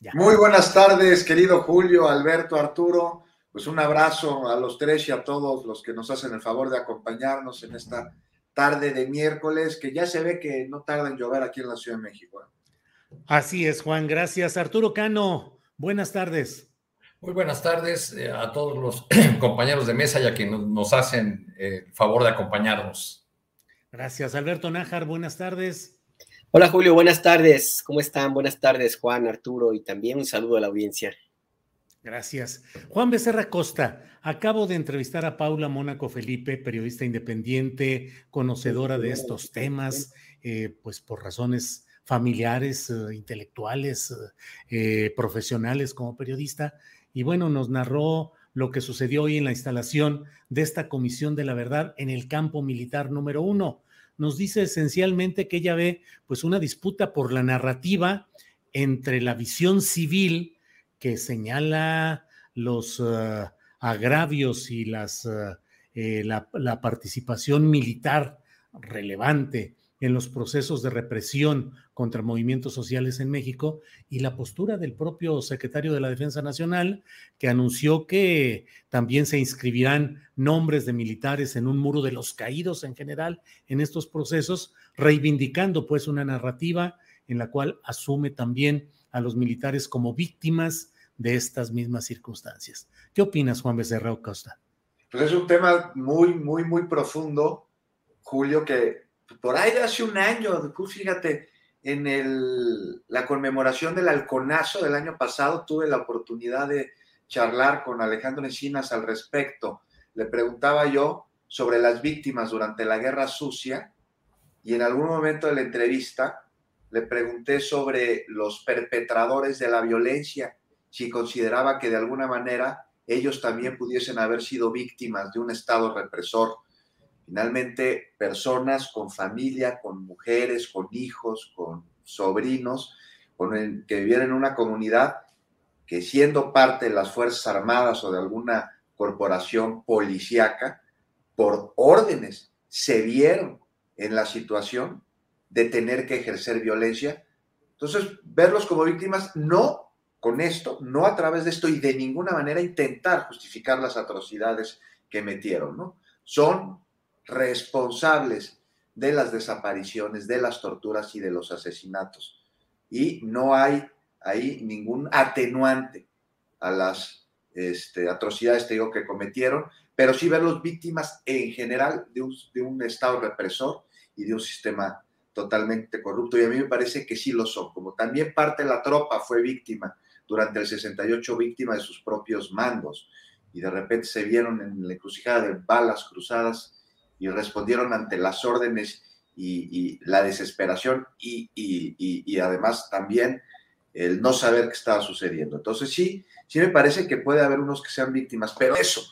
Ya. Muy buenas tardes, querido Julio, Alberto, Arturo. Pues un abrazo a los tres y a todos los que nos hacen el favor de acompañarnos en esta tarde de miércoles, que ya se ve que no tarda en llover aquí en la Ciudad de México. ¿eh? Así es, Juan, gracias. Arturo Cano, buenas tardes. Muy buenas tardes eh, a todos los compañeros de mesa y a quienes nos hacen el favor de acompañarnos. Gracias, Alberto Nájar, buenas tardes. Hola Julio, buenas tardes. ¿Cómo están? Buenas tardes, Juan, Arturo, y también un saludo a la audiencia. Gracias. Juan Becerra Costa, acabo de entrevistar a Paula Mónaco Felipe, periodista independiente, conocedora de estos temas, eh, pues por razones familiares, eh, intelectuales, eh, profesionales como periodista. Y bueno, nos narró lo que sucedió hoy en la instalación de esta Comisión de la Verdad en el campo militar número uno nos dice esencialmente que ella ve pues una disputa por la narrativa entre la visión civil que señala los uh, agravios y las, uh, eh, la participación militar relevante en los procesos de represión contra movimientos sociales en México y la postura del propio secretario de la Defensa Nacional, que anunció que también se inscribirán nombres de militares en un muro de los caídos en general en estos procesos, reivindicando pues una narrativa en la cual asume también a los militares como víctimas de estas mismas circunstancias. ¿Qué opinas, Juan Becerra Costa? Pues es un tema muy, muy, muy profundo, Julio, que por ahí de hace un año, fíjate, en la conmemoración del halconazo del año pasado tuve la oportunidad de charlar con Alejandro Encinas al respecto. Le preguntaba yo sobre las víctimas durante la guerra sucia y en algún momento de la entrevista le pregunté sobre los perpetradores de la violencia, si consideraba que de alguna manera ellos también pudiesen haber sido víctimas de un Estado represor Finalmente, personas con familia, con mujeres, con hijos, con sobrinos, que vivían en una comunidad que siendo parte de las Fuerzas Armadas o de alguna corporación policíaca, por órdenes, se vieron en la situación de tener que ejercer violencia. Entonces, verlos como víctimas, no con esto, no a través de esto y de ninguna manera intentar justificar las atrocidades que metieron, ¿no? Son responsables de las desapariciones, de las torturas y de los asesinatos. Y no hay ahí ningún atenuante a las este, atrocidades, que cometieron, pero sí verlos víctimas en general de un, de un Estado represor y de un sistema totalmente corrupto. Y a mí me parece que sí lo son, como también parte de la tropa fue víctima durante el 68, víctima de sus propios mandos, y de repente se vieron en la encrucijada de balas cruzadas y respondieron ante las órdenes y, la desesperación y, y, además también el no saber qué estaba sucediendo. Entonces sí, sí me parece que puede haber unos que sean víctimas, pero eso,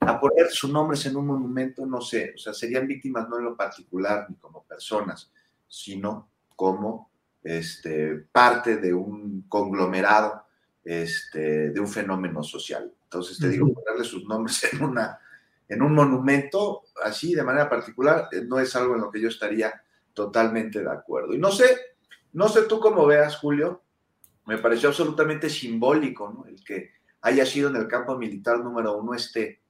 a poner sus nombres en un monumento, no sé, o sea, serían víctimas no en lo particular ni como personas, sino como este, parte de un conglomerado, este, de un fenómeno social. Entonces te digo, ponerle sus nombres en una en un monumento así de manera particular eh, no es algo en lo que yo estaría totalmente de acuerdo. Y no sé No sé tú cómo veas, Julio, me pareció absolutamente simbólico, ¿no? El que haya sido en el campo militar número uno este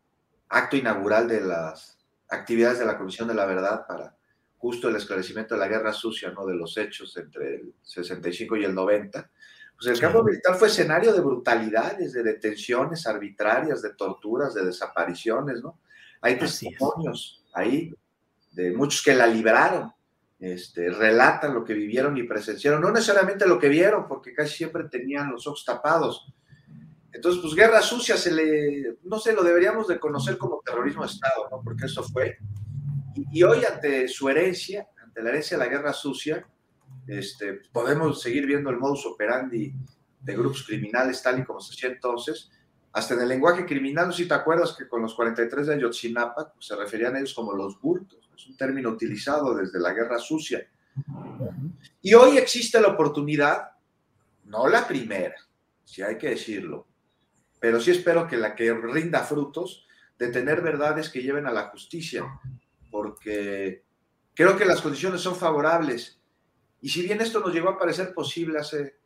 acto inaugural de las actividades de la Comisión de la Verdad para justo el esclarecimiento de la guerra sucia, ¿no? De los hechos entre el 65 y el 90. Pues el campo militar fue escenario de brutalidades, de detenciones arbitrarias, de torturas, de desapariciones, ¿no? Hay testimonios ahí de muchos que la libraron, este, relatan lo que vivieron y presenciaron, no necesariamente lo que vieron, porque casi siempre tenían los ojos tapados. Entonces, pues guerra sucia se le, no sé, lo deberíamos de conocer como terrorismo de Estado, ¿no? Porque eso fue. Y, hoy ante su herencia, ante la herencia de la guerra sucia, este, podemos seguir viendo el modus operandi de grupos criminales tal y como se hacía entonces, hasta en el lenguaje criminal, no si te acuerdas que con los 43 de Ayotzinapa pues, se referían a ellos como los bultos, es un término utilizado desde la guerra sucia. Y hoy existe la oportunidad, no la primera, si hay que decirlo, pero sí espero que la que rinda frutos de tener verdades que lleven a la justicia, porque creo que las condiciones son favorables. Y si bien esto nos llegó a parecer posible hace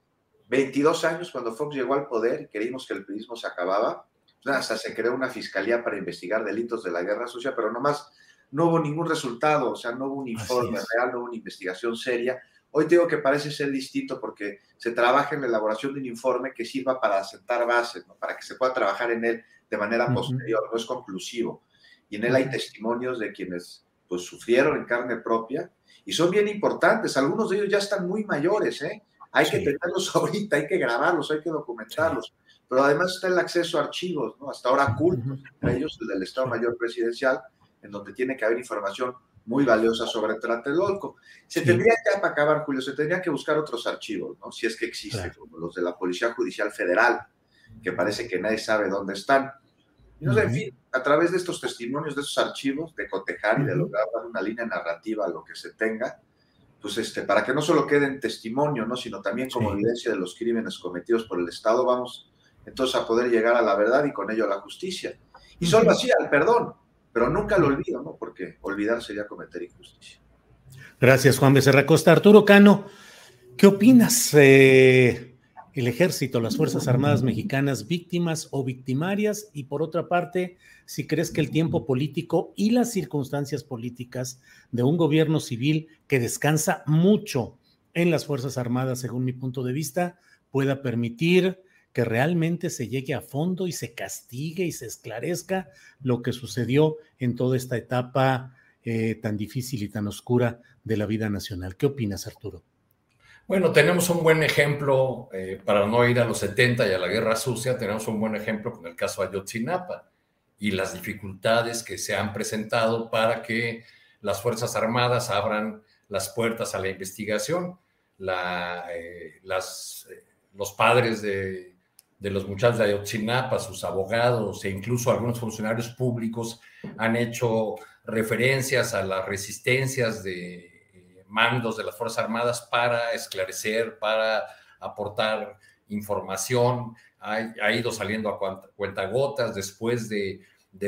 22 años, cuando Fox llegó al poder y creímos que el periodismo se acababa, pues hasta se creó una fiscalía para investigar delitos de la guerra sucia, pero nomás no hubo ningún resultado, o sea, no hubo un informe real, no hubo una investigación seria. Hoy digo que parece ser distinto porque se trabaja en la elaboración de un informe que sirva para sentar bases, para que se pueda trabajar en él de manera posterior, no es conclusivo. Y en él hay testimonios de quienes pues sufrieron en carne propia y son bien importantes. Algunos de ellos ya están muy mayores, ¿eh? Hay que tenerlos ahorita, hay que grabarlos, hay que documentarlos. Pero además está el acceso a archivos, ¿no? Hasta ahora cultos, entre ellos el del Estado Mayor Presidencial, en donde tiene que haber información muy valiosa sobre Tlatelolco. Se tendría que, para acabar, Julio, se tendría que buscar otros archivos, ¿no? Si es que existen, como los de la Policía Judicial Federal, que parece que nadie sabe dónde están. Y no sé, en fin, a través de estos testimonios, de esos archivos, de cotejar y de lograr dar una línea narrativa a lo que se tenga, pues este, para que no solo quede en testimonio, ¿no? sino también como evidencia de los crímenes cometidos por el Estado, vamos entonces a poder llegar a la verdad y con ello a la justicia. Y solo así al perdón, pero nunca lo olvido, ¿no? Porque olvidar sería cometer injusticia. Gracias, Juan Becerra Costa. Arturo Cano, ¿qué opinas? Eh, el ejército, las Fuerzas Armadas Mexicanas, víctimas o victimarias, y por otra parte, si crees que el tiempo político y las circunstancias políticas de un gobierno civil que descansa mucho en las Fuerzas Armadas, según mi punto de vista, pueda permitir que realmente se llegue a fondo y se castigue y se esclarezca lo que sucedió en toda esta etapa eh, tan difícil y tan oscura de la vida nacional. ¿Qué opinas, Arturo? Bueno, tenemos un buen ejemplo, eh, para no ir a los 70 y a la guerra sucia, tenemos un buen ejemplo con el caso Ayotzinapa y las dificultades que se han presentado para que las Fuerzas Armadas abran las puertas a la investigación. La, eh, las, eh, los padres de, de, los muchachos de Ayotzinapa, sus abogados e incluso algunos funcionarios públicos han hecho referencias a las resistencias de mandos de las Fuerzas Armadas para esclarecer, para aportar información. Ha, ido saliendo a cuentagotas después de,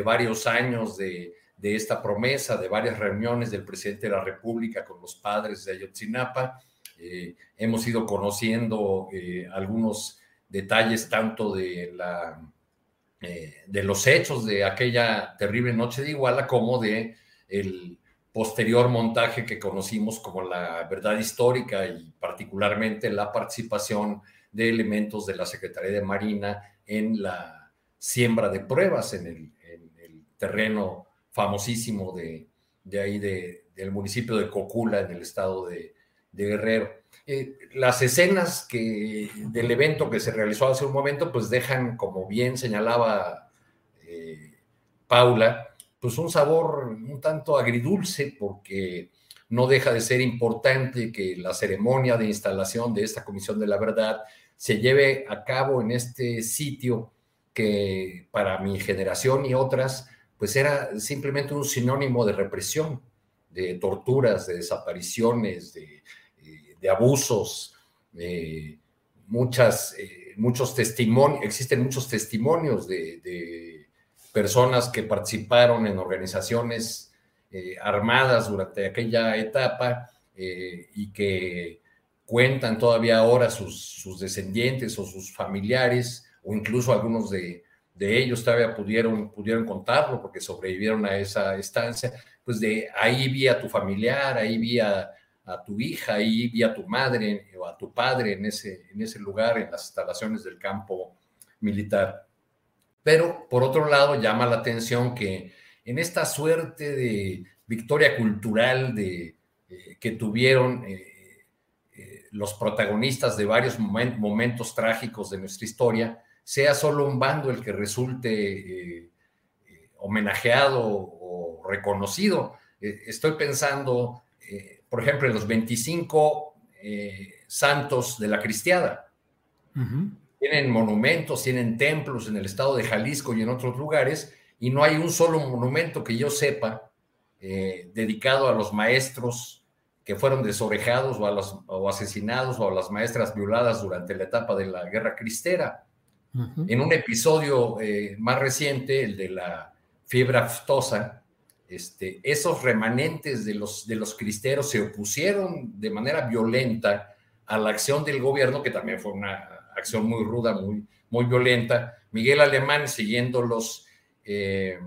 varios años de, esta promesa, de varias reuniones del presidente de la República con los padres de Ayotzinapa. Eh, hemos ido conociendo eh, algunos detalles tanto de, la, eh, de los hechos de aquella terrible noche de Iguala como de el, posterior montaje que conocimos como la verdad histórica y particularmente la participación de elementos de la Secretaría de Marina en la siembra de pruebas en el, terreno famosísimo de, ahí del municipio de Cocula, en el estado de, Guerrero. Eh, las escenas que, del evento que se realizó hace un momento, pues dejan, como bien señalaba eh, Paula, pues un sabor un tanto agridulce porque no deja de ser importante que la ceremonia de instalación de esta Comisión de la Verdad se lleve a cabo en este sitio que para mi generación y otras, pues era simplemente un sinónimo de represión, de torturas, de desapariciones, de, eh, abusos, muchas, eh, muchos testimonios, existen muchos testimonios de personas que participaron en organizaciones eh, armadas durante aquella etapa eh, y que cuentan todavía ahora sus, descendientes o sus familiares, o incluso algunos de, ellos todavía pudieron, pudieron contarlo porque sobrevivieron a esa estancia, pues de ahí vi a tu familiar, ahí vi a, tu hija, ahí vi a tu madre o a tu padre en ese, en ese lugar, en las instalaciones del campo militar. Pero por otro lado, llama la atención que en esta suerte de victoria cultural de, eh, que tuvieron eh, eh, los protagonistas de varios momentos trágicos de nuestra historia, sea solo un bando el que resulte homenajeado o reconocido. estoy pensando, por ejemplo, en los 25 santos de la cristiada. Tienen monumentos, tienen templos en el estado de Jalisco y en otros lugares, y no hay un solo monumento que yo sepa eh, dedicado a los maestros que fueron desorejados o, a los, o asesinados o a las maestras violadas durante la etapa de la guerra cristera. En un episodio eh, más reciente, el de la fiebre aftosa, este, esos remanentes de los, de los cristeros se opusieron de manera violenta a la acción del gobierno, que también fue una acción muy ruda, muy, muy violenta. Miguel Alemán, siguiendo los eh,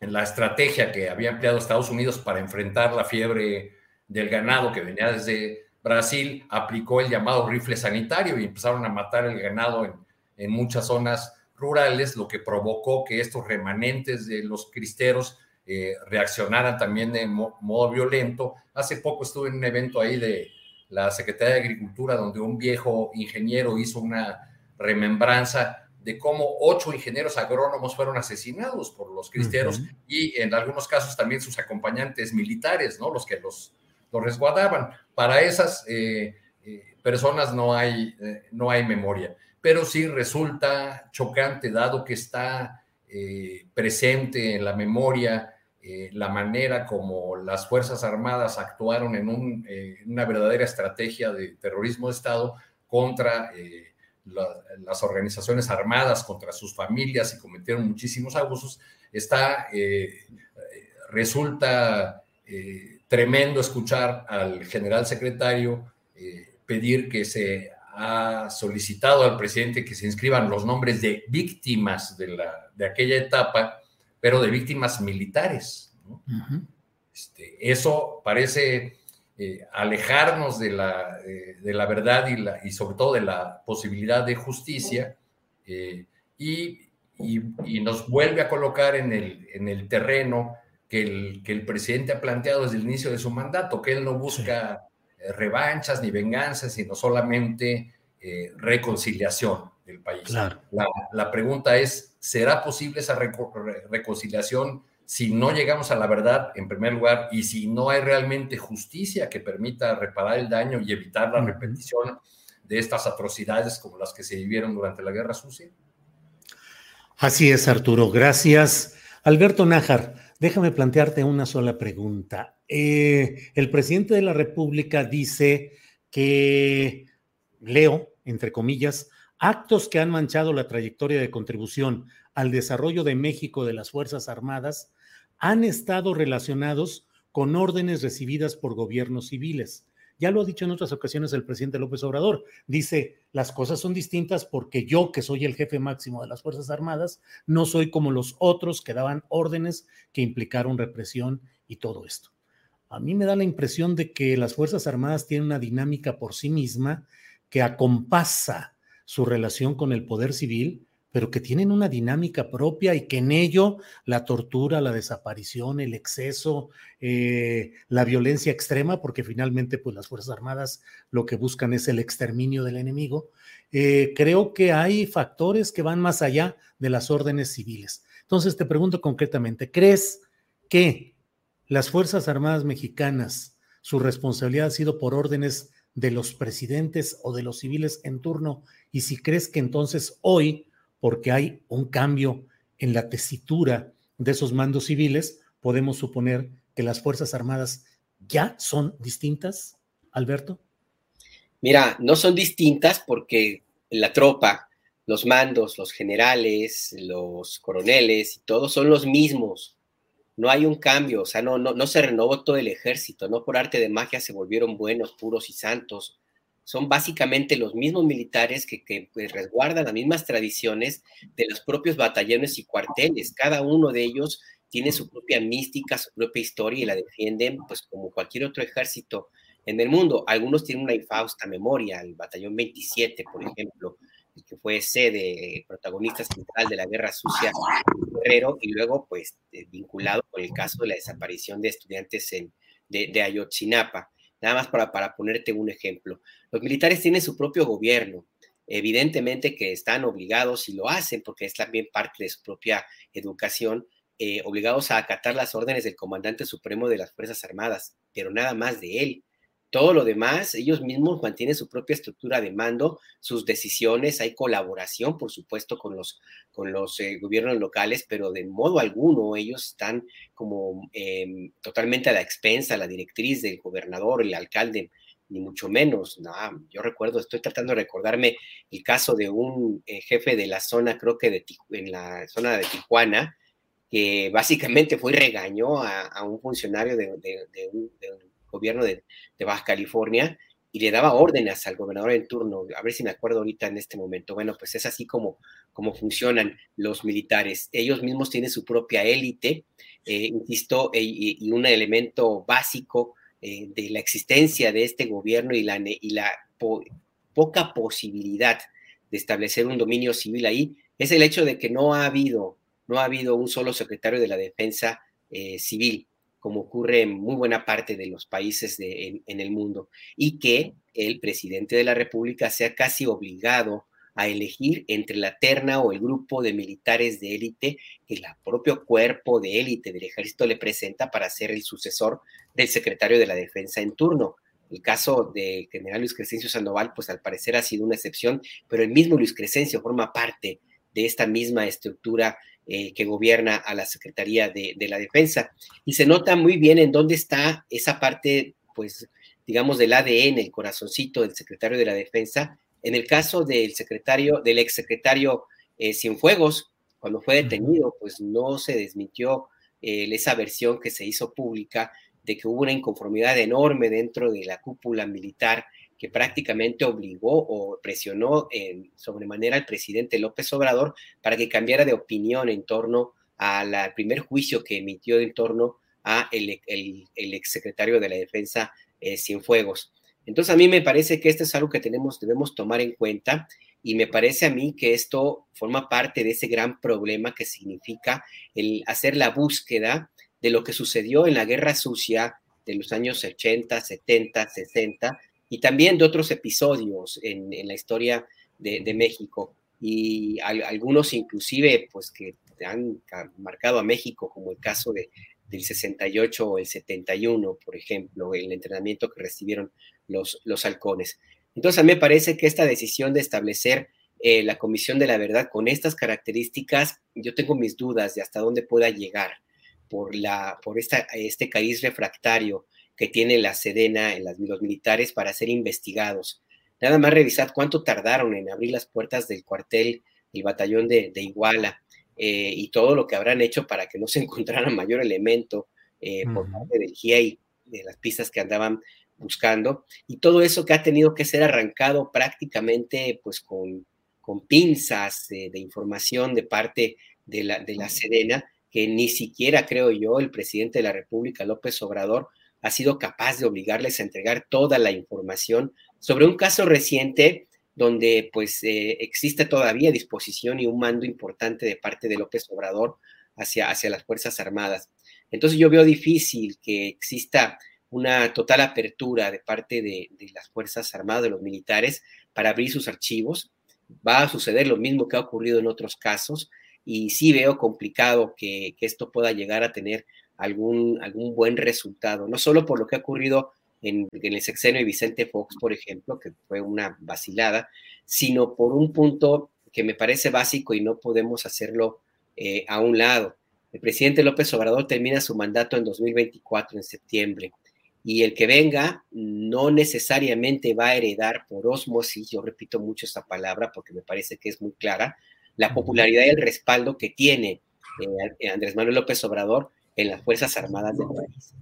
la estrategia que había empleado Estados Unidos para enfrentar la fiebre del ganado que venía desde Brasil, aplicó el llamado rifle sanitario y empezaron a matar el ganado en, en muchas zonas rurales, lo que provocó que estos remanentes de los cristeros eh, reaccionaran también de modo violento. Hace poco estuve en un evento ahí de la Secretaría de Agricultura donde un viejo ingeniero hizo una remembranza de cómo ocho ingenieros agrónomos fueron asesinados por los cristeros y en algunos casos también sus acompañantes militares, ¿no? Los que los, los resguardaban. Para esas eh, eh, personas no hay, eh, no hay memoria, pero sí resulta chocante dado que está presente en la memoria la manera como las Fuerzas Armadas actuaron en, en, una verdadera estrategia de terrorismo de Estado contra las organizaciones armadas contra sus familias y cometieron muchísimos abusos, está, eh, resulta eh, tremendo escuchar al general secretario eh, pedir que se ha solicitado al presidente que se inscriban los nombres de víctimas de, la, de aquella etapa, pero de víctimas militares. este, eso parece eh, alejarnos de la, eh, de la verdad y, la, y, sobre todo de la posibilidad de justicia eh, y, y, nos vuelve a colocar en el, en el terreno que el, que el, presidente ha planteado desde el inicio de su mandato, que él no busca revanchas ni venganzas, sino solamente reconciliación del país. La, la, pregunta es, ¿será posible esa reconciliación si no llegamos a la verdad, en primer lugar, y si no hay realmente justicia que permita reparar el daño y evitar la repetición de estas atrocidades como las que se vivieron durante la Guerra Sucia? Así es, Arturo. Gracias. Alberto Nájar, déjame plantearte una sola pregunta. Eh, el presidente de la República dice que, leo, entre comillas, actos que han manchado la trayectoria de contribución al desarrollo de México de las Fuerzas Armadas han estado relacionados con órdenes recibidas por gobiernos civiles. Ya lo ha dicho en otras ocasiones el presidente López Obrador. Dice, las cosas son distintas porque yo, que soy el jefe máximo de las Fuerzas Armadas, no soy como los otros que daban órdenes que implicaron represión y todo esto. A mí me da la impresión de que las Fuerzas Armadas tienen una dinámica por sí misma que acompasa su relación con el poder civil pero que tienen una dinámica propia y que en ello la tortura, la desaparición, el exceso, eh, la violencia extrema, porque finalmente pues las Fuerzas Armadas lo que buscan es el exterminio del enemigo, eh, creo que hay factores que van más allá de las órdenes civiles. Entonces te pregunto concretamente, ¿crees que las Fuerzas Armadas mexicanas, su responsabilidad ha sido por órdenes de los presidentes o de los civiles en turno? Y si crees que entonces hoy porque hay un cambio en la tesitura de esos mandos civiles, podemos suponer que las Fuerzas Armadas ya son distintas, Alberto. Mira, no son distintas porque la tropa, los mandos, los generales, los coroneles todos son los mismos. No hay un cambio, o sea, no, no, no se renovó todo el ejército, no por arte de magia se volvieron buenos, puros y santos. son básicamente los mismos militares que, que pues, resguardan las mismas tradiciones de los propios batallones y cuarteles. Cada uno de ellos tiene su propia mística, su propia historia y la defienden pues como cualquier otro ejército en el mundo. Algunos tienen una infausta memoria, el batallón 27, por ejemplo, que fue sede, protagonista central de la guerra sucia Guerrero, y luego pues eh, vinculado con el caso de la desaparición de estudiantes en, de, de Ayotzinapa. Nada más para, para ponerte un ejemplo. Los militares tienen su propio gobierno, evidentemente que están obligados y lo hacen porque es también parte de su propia educación, eh, obligados a acatar las órdenes del comandante supremo de las Fuerzas Armadas, pero nada más de él. Todo lo demás, ellos mismos mantienen su propia estructura de mando, sus decisiones, hay colaboración, por supuesto, con los, con los eh, gobiernos locales, pero de modo alguno ellos están como eh, totalmente a la expensa, la directriz del gobernador, el alcalde, ni mucho menos. No, yo recuerdo, estoy tratando de recordarme el caso de un eh, jefe de la zona, creo que de, en la zona de Tijuana, que básicamente fue y regañó a, un funcionario de, de, de un, gobierno de, Baja California y le daba órdenes al gobernador en turno, a ver si me acuerdo ahorita en este momento. Bueno, pues es así como, como funcionan los militares. Ellos mismos tienen su propia élite, eh, insisto, e, y, un elemento básico eh, de la existencia de este gobierno y la, y la poca posibilidad de establecer un dominio civil ahí es el hecho de que no ha habido, no ha habido un solo secretario de la defensa eh, civil como ocurre en muy buena parte de los países de, en, el mundo, y que el presidente de la República sea casi obligado a elegir entre la terna o el grupo de militares de élite que el propio cuerpo de élite del ejército le presenta para ser el sucesor del secretario de la defensa en turno. El caso del general Luis Crescencio Sandoval, pues al parecer ha sido una excepción, pero el mismo Luis Crescencio forma parte de esta misma estructura eh, que gobierna a la Secretaría de, la Defensa. Y se nota muy bien en dónde está esa parte, pues, digamos, del ADN, el corazoncito del secretario de la Defensa. En el caso del secretario, del exsecretario eh, Cienfuegos, cuando fue detenido, pues no se desmintió eh, esa versión que se hizo pública de que hubo una inconformidad enorme dentro de la cúpula militar que prácticamente obligó o presionó en sobremanera al presidente López Obrador para que cambiara de opinión en torno al primer juicio que emitió en torno a el, el, exsecretario de la Defensa, eh, Cienfuegos. Entonces a mí me parece que esto es algo que tenemos, debemos tomar en cuenta y me parece a mí que esto forma parte de ese gran problema que significa el hacer la búsqueda de lo que sucedió en la guerra sucia de los años 80, 70, 60, y también de otros episodios en, la historia de, México y algunos inclusive pues que han marcado a México como el caso de, del 68 o el 71, por ejemplo, el entrenamiento que recibieron los, los halcones. Entonces a mí me parece que esta decisión de establecer eh, la Comisión de la Verdad con estas características, yo tengo mis dudas de hasta dónde pueda llegar por, la, por esta, este cariz refractario que tiene la Sedena en las, los militares para ser investigados. Nada más revisar cuánto tardaron en abrir las puertas del cuartel, el batallón de, Iguala, eh, y todo lo que habrán hecho para que no se encontrara mayor elemento eh, por parte del GIEI, de las pistas que andaban buscando, y todo eso que ha tenido que ser arrancado prácticamente pues con, con pinzas de información de parte de la, de la Sedena, que ni siquiera creo yo el presidente de la República, López Obrador, ha sido capaz de obligarles a entregar toda la información sobre un caso reciente donde pues eh, existe todavía disposición y un mando importante de parte de López Obrador hacia, hacia las Fuerzas Armadas. Entonces yo veo difícil que exista una total apertura de parte de, las Fuerzas Armadas, de los militares, para abrir sus archivos. Va a suceder lo mismo que ha ocurrido en otros casos y sí veo complicado que, que esto pueda llegar a tener algún, algún buen resultado, no solo por lo que ha ocurrido en, el sexenio de Vicente Fox, por ejemplo, que fue una vacilada, sino por un punto que me parece básico y no podemos hacerlo eh, a un lado. El presidente López Obrador termina su mandato en 2024, en septiembre, y el que venga no necesariamente va a heredar por osmosis, yo repito mucho esta palabra porque me parece que es muy clara, la popularidad y el respaldo que tiene eh, Andrés Manuel López Obrador en las Fuerzas Armadas del país.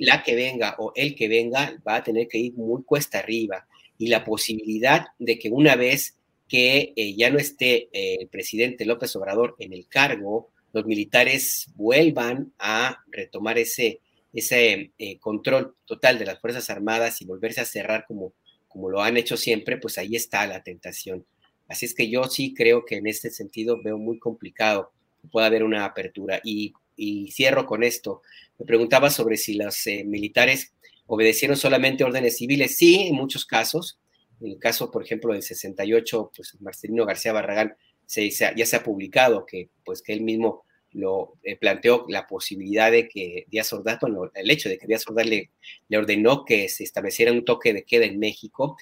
la que venga o el que venga va a tener que ir muy cuesta arriba y la posibilidad de que una vez que eh, ya no esté eh, el presidente López Obrador en el cargo, los militares vuelvan a retomar ese, ese eh, control total de las Fuerzas Armadas y volverse a cerrar como, como lo han hecho siempre, pues ahí está la tentación. Así es que yo sí creo que en este sentido veo muy complicado que pueda haber una apertura. Y, y cierro con esto. Me preguntaba sobre si los militares obedecieron solamente órdenes civiles. Sí, en muchos casos. En el caso, por ejemplo, del 68, pues Marcelino García Barragán se, ya se ha publicado que, pues, que él mismo lo eh, planteó la posibilidad de que Díaz Ordaz, el hecho de que Díaz Ordaz le, ordenó que se estableciera un toque de queda en México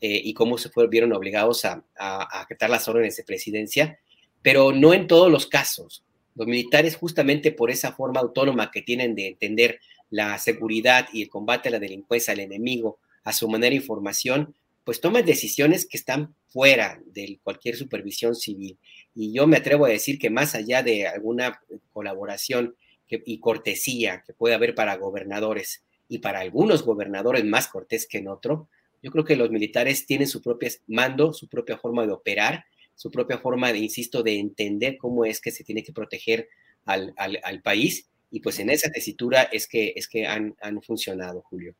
eh, y cómo se fueron, vieron obligados a, a, acatar las órdenes de presidencia, pero no en todos los casos. Los militares, justamente por esa forma autónoma que tienen de entender la seguridad y el combate a la delincuencia, al enemigo, a su manera de información, pues toman decisiones que están fuera de cualquier supervisión civil. Y yo me atrevo a decir que más allá de alguna colaboración y cortesía que puede haber para gobernadores y para algunos gobernadores más cortés que en otro, yo creo que los militares tienen su propio mando, su propia forma de operar, su propia forma, de, insisto, de entender cómo es que se tiene que proteger al, al país y pues en esa tesitura es que, es que han, han funcionado, Julio.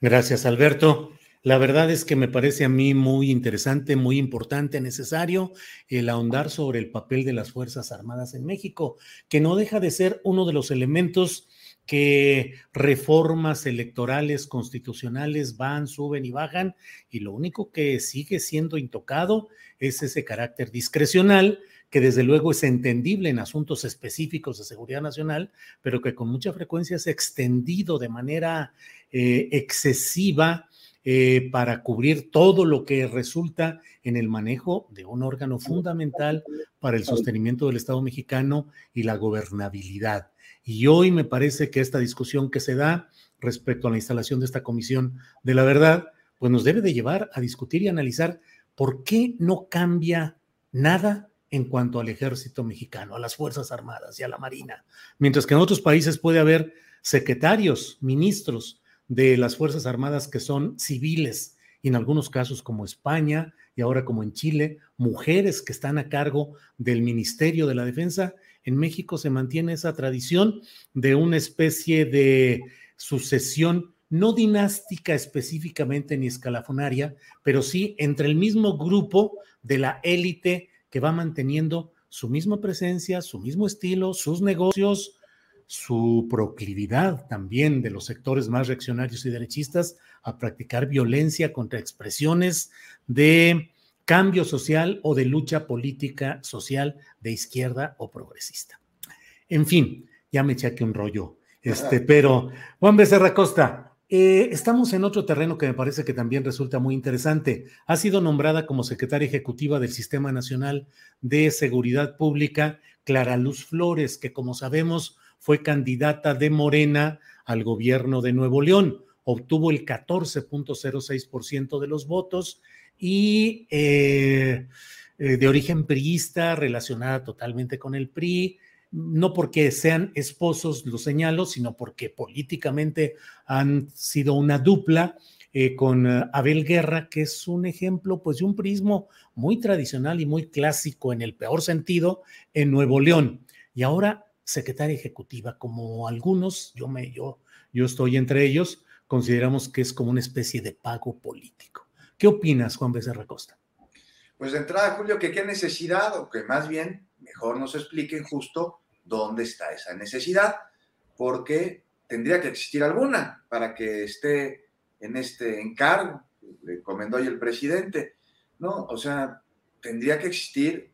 Gracias, Alberto. La verdad es que me parece a mí muy interesante, muy importante, necesario el ahondar sobre el papel de las Fuerzas Armadas en México, que no deja de ser uno de los elementos que reformas electorales, constitucionales van, suben y bajan, y lo único que sigue siendo intocado es ese carácter discrecional que desde luego es entendible en asuntos específicos de seguridad nacional, pero que con mucha frecuencia es extendido de manera eh, excesiva eh, para cubrir todo lo que resulta en el manejo de un órgano fundamental para el sostenimiento del Estado mexicano y la gobernabilidad. Y hoy me parece que esta discusión que se da respecto a la instalación de esta comisión de la verdad, pues nos debe de llevar a discutir y analizar por qué no cambia nada en cuanto al ejército mexicano, a las Fuerzas Armadas y a la Marina, mientras que en otros países puede haber secretarios, ministros de las Fuerzas Armadas que son civiles, y en algunos casos como España y ahora como en Chile, mujeres que están a cargo del Ministerio de la Defensa. En México se mantiene esa tradición de una especie de sucesión no dinástica específicamente ni escalafonaria, pero sí entre el mismo grupo de la élite que va manteniendo su misma presencia, su mismo estilo, sus negocios, su proclividad también de los sectores más reaccionarios y derechistas a practicar violencia contra expresiones de cambio social o de lucha política social de izquierda o progresista. En fin, ya me eché aquí un rollo. Este, pero Juan Becerra Costa, eh, estamos en otro terreno que me parece que también resulta muy interesante. Ha sido nombrada como secretaria ejecutiva del Sistema Nacional de Seguridad Pública Clara Luz Flores, que como sabemos fue candidata de Morena al gobierno de Nuevo León. Obtuvo el 14.06% de los votos y eh, eh, de origen priista, relacionada totalmente con el PRI no porque sean esposos, lo señalo, sino porque políticamente han sido una dupla eh, con Abel Guerra, que es un ejemplo pues de un prismo muy tradicional y muy clásico en el peor sentido en Nuevo León. Y ahora secretaria ejecutiva, como algunos, yo, me, yo, yo estoy entre ellos, consideramos que es como una especie de pago político. ¿Qué opinas, Juan Becerra Costa? Pues de entrada, Julio, que qué necesidad, o que más bien mejor nos expliquen justo dónde está esa necesidad, porque tendría que existir alguna para que esté en este encargo, le comentó hoy el presidente, ¿no? O sea, tendría que existir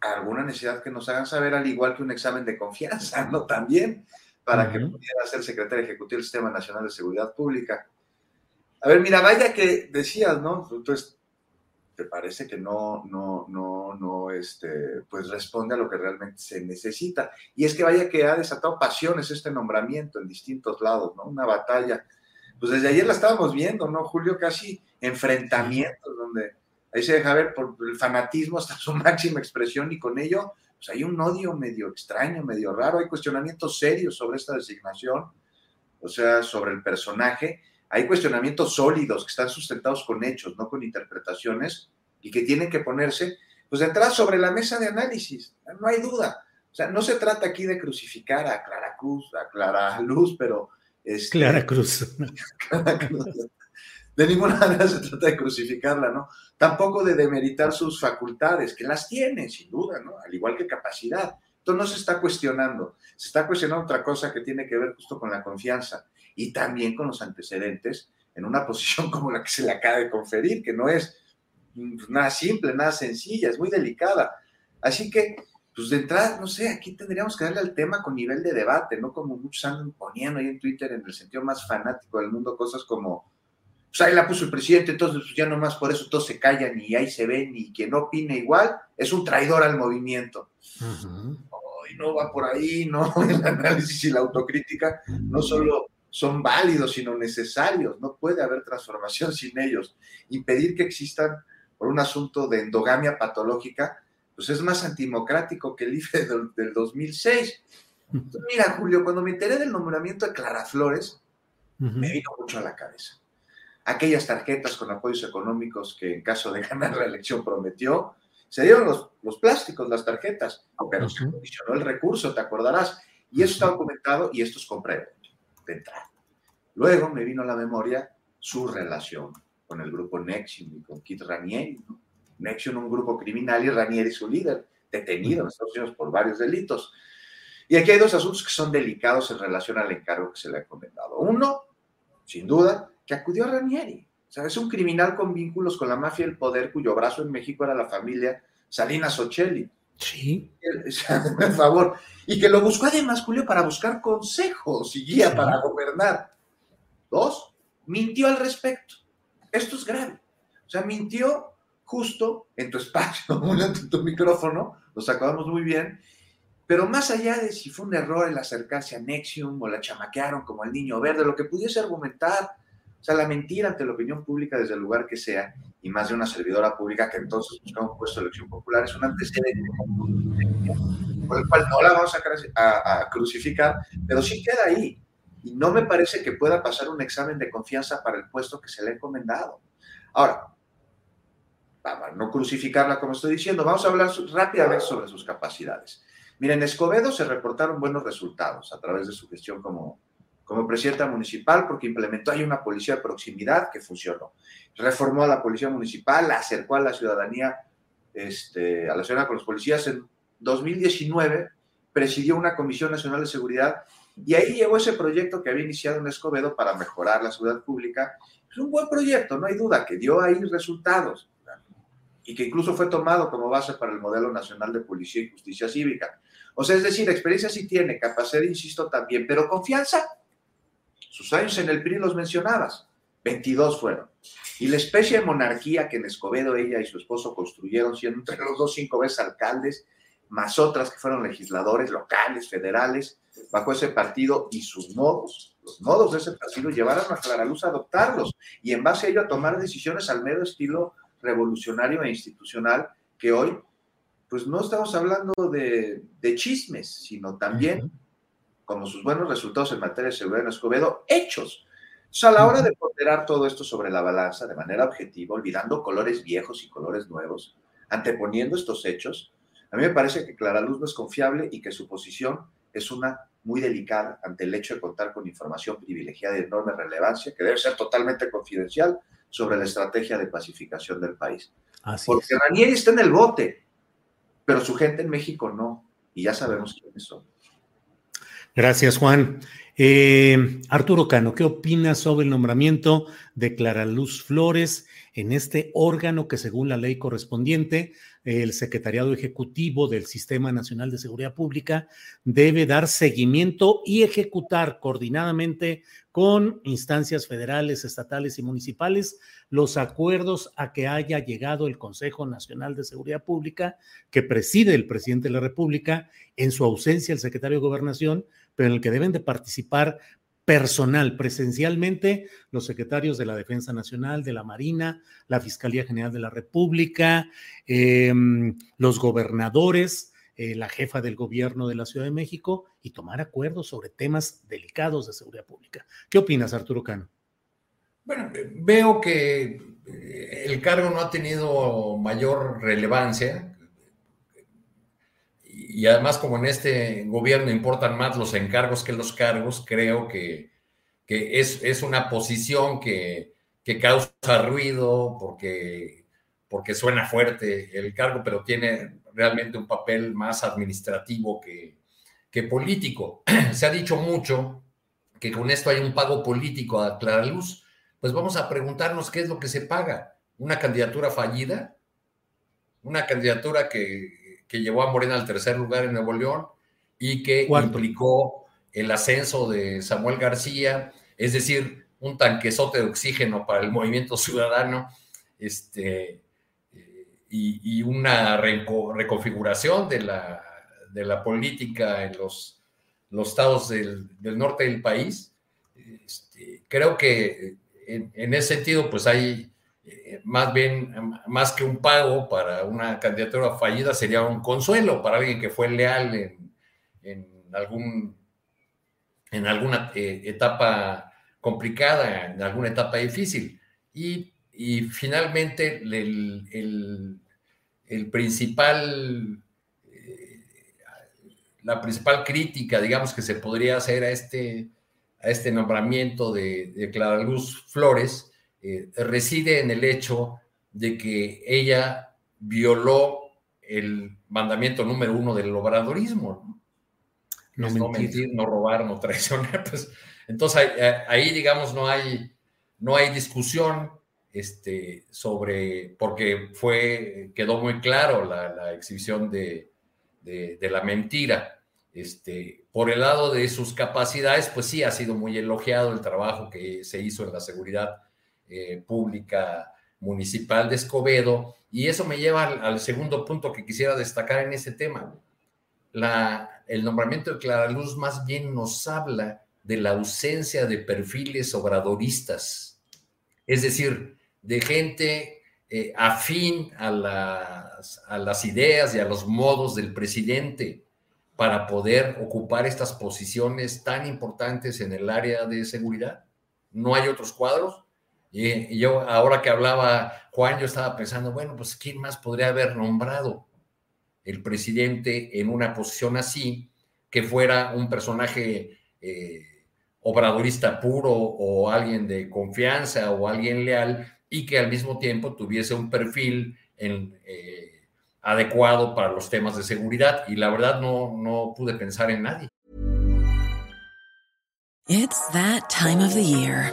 alguna necesidad que nos hagan saber, al igual que un examen de confianza, ¿no? También, para que pudiera ser secretario ejecutivo del Sistema Nacional de Seguridad Pública. A ver, mira, vaya que decías, ¿no? Entonces, te parece que no, no, no, no, este, pues responde a lo que realmente se necesita. Y es que vaya que ha desatado pasiones este nombramiento en distintos lados, ¿no? Una batalla. Pues desde ayer la estábamos viendo, ¿no, Julio? Casi enfrentamientos donde ahí se deja ver por el fanatismo hasta su máxima expresión y con ello, pues hay un odio medio extraño, medio raro, hay cuestionamientos serios sobre esta designación, o sea, sobre el personaje, hay cuestionamientos sólidos que están sustentados con hechos, no con interpretaciones, y que tienen que ponerse, pues, de entrada sobre la mesa de análisis. No hay duda. O sea, no se trata aquí de crucificar a Clara Cruz, a Clara Luz, pero... Este, Clara Cruz. Clara Cruz. De ninguna manera se trata de crucificarla, ¿no? Tampoco de demeritar sus facultades, que las tiene, sin duda, ¿no? Al igual que capacidad. Esto no se está cuestionando. Se está cuestionando otra cosa que tiene que ver justo con la confianza y también con los antecedentes en una posición como la que se le acaba de conferir, que no es pues, nada simple, nada sencilla, es muy delicada. Así que, pues de entrada, no sé, aquí tendríamos que darle al tema con nivel de debate, no como muchos andan poniendo ahí en Twitter en el sentido más fanático del mundo, cosas como, pues ahí la puso el presidente, entonces pues, ya nomás por eso todos se callan y ahí se ven y quien no opine igual es un traidor al movimiento. y no va por ahí, no, el análisis y la autocrítica no solo son válidos, sino necesarios, no puede haber transformación sin ellos. Impedir que existan por un asunto de endogamia patológica, pues es más antidemocrático que el IFE del, 2006. mira, Julio, cuando me enteré del nombramiento de Clara Flores, me vino mucho a la cabeza. Aquellas tarjetas con apoyos económicos que en caso de ganar la elección prometió, se dieron los, los plásticos, las tarjetas, pero se condicionó el recurso, te acordarás. Y eso está documentado y esto es compruebo de entrada. Luego me vino a la memoria su relación con el grupo Nexium y con Kit Ranieri. ¿no? Nexium, un grupo criminal, y Ranieri su líder, detenido en Estados Unidos por varios delitos. Y aquí hay dos asuntos que son delicados en relación al encargo que se le ha encomendado. Uno, sin duda, que acudió a Ranieri. O sea, es un criminal con vínculos con la mafia del poder, cuyo brazo en México era la familia Salinas Ocelli. Sí. Por favor. Y que lo buscó además, Julio, para buscar consejos y guía para gobernar. Dos, mintió al respecto. Esto es grave. O sea, mintió justo en tu espacio, en tu micrófono, lo acabamos muy bien, pero más allá de si fue un error el acercarse a Nexium o la chamaquearon como al niño verde, lo que pudiese argumentar, o sea, la mentira ante la opinión pública desde el lugar que sea, y más de una servidora pública que entonces busca un puesto de elección popular, es un antecedente por el cual no la vamos a, a crucificar, pero sí queda ahí y no me parece que pueda pasar un examen de confianza para el puesto que se le ha encomendado. Ahora, vamos no crucificarla como estoy diciendo, vamos a hablar rápidamente sobre sus capacidades. Miren, Escobedo se reportaron buenos resultados a través de su gestión como, como presidenta municipal porque implementó ahí una policía de proximidad que funcionó. Reformó a la policía municipal, la acercó a la ciudadanía, este, a la ciudadanía con los policías. En 2019 presidió una Comisión Nacional de Seguridad y ahí llegó ese proyecto que había iniciado en Escobedo para mejorar la seguridad pública. Es un buen proyecto, no hay duda, que dio ahí resultados y que incluso fue tomado como base para el modelo nacional de policía y justicia cívica. O sea, es decir, experiencia sí tiene, capacidad, insisto, también, pero confianza. Sus años en el PRI los mencionabas, 22 fueron. Y la especie de monarquía que en Escobedo ella y su esposo construyeron, siendo entre los dos cinco veces alcaldes, más otras que fueron legisladores locales, federales, bajo ese partido y sus modos, los modos de ese partido llevaron a Clara Luz a adoptarlos y en base a ello a tomar decisiones al mero estilo revolucionario e institucional que hoy, pues no estamos hablando de, chismes, sino también, como sus buenos resultados en materia de seguridad en Escobedo, hechos. O sea, a la hora de ponderar todo esto sobre la balanza de manera objetiva, olvidando colores viejos y colores nuevos, anteponiendo estos hechos, a mí me parece que Clara Luz no es confiable y que su posición es una muy delicada ante el hecho de contar con información privilegiada de enorme relevancia, que debe ser totalmente confidencial sobre la estrategia de pacificación del país. Porque Ranieri está en el bote, pero su gente en México no, y ya sabemos quiénes son. Gracias, Juan. Eh, Arturo Cano, ¿qué opinas sobre el nombramiento de Clara Luz Flores en este órgano que según la ley correspondiente el Secretariado Ejecutivo del Sistema Nacional de Seguridad Pública debe dar seguimiento y ejecutar coordinadamente con instancias federales, estatales y municipales los acuerdos a que haya llegado el Consejo Nacional de Seguridad Pública que preside el presidente de la República, en su ausencia el secretario de Gobernación, pero en el que deben de participar personal, presencialmente, los secretarios de la Defensa Nacional, de la Marina, la Fiscalía General de la República, em, los gobernadores, eh, la jefa del gobierno de la Ciudad de México y tomar acuerdos sobre temas delicados de seguridad pública. ¿Qué opinas, Arturo Cano? Bueno, veo que eh, el cargo no ha tenido mayor relevancia y además como en este gobierno importan más los encargos que los cargos, creo que, es, es, una posición que, causa ruido porque, porque suena fuerte el cargo, pero tiene realmente un papel más administrativo que, que político. Se ha dicho mucho que con esto hay un pago político a Clara Luz, pues vamos a preguntarnos qué es lo que se paga. ¿Una candidatura fallida? ¿Una candidatura que, llevó a Morena al tercer lugar en Nuevo León y que implicó el ascenso de Samuel García? Es decir, un tanquezote de oxígeno para el movimiento ciudadano este, y, una reconfiguración de la, de la política en los los estados del, norte del país. Este, creo que en, ese sentido, pues hay eh, más bien, más que un pago para una candidatura fallida, sería un consuelo para alguien que fue leal en, algún, en alguna eh, etapa complicada, en alguna etapa difícil. Y, finalmente, el, el principal la principal crítica, digamos, que se podría hacer a este, a este nombramiento de, Clara Luz Flores eh, reside en el hecho de que ella violó el mandamiento número uno del obradorismo. No, no mentir, no robar, no traicionar. Pues, entonces ahí, digamos, no hay, no hay discusión este, sobre, porque fue, quedó muy claro la exhibición de, de, la mentira. Este, por el lado de sus capacidades, pues sí, ha sido muy elogiado el trabajo que se hizo en la seguridad eh, pública municipal de Escobedo, y eso me lleva al, segundo punto que quisiera destacar en ese tema. La, el nombramiento de Clara Luz más bien nos habla de la ausencia de perfiles obradoristas, es decir, de gente eh, afín a las, a las ideas y a los modos del presidente para poder ocupar estas posiciones tan importantes en el área de seguridad. No hay otros cuadros. Y, yo, ahora que hablaba Juan, yo estaba pensando, bueno, pues ¿quién más podría haber nombrado el presidente en una posición así, que fuera un personaje eh, obradorista puro o alguien de confianza o alguien leal y que al mismo tiempo tuviese un perfil eh, adecuado para los temas de seguridad. Y la verdad no, no pude pensar en nadie. It's that time of the year.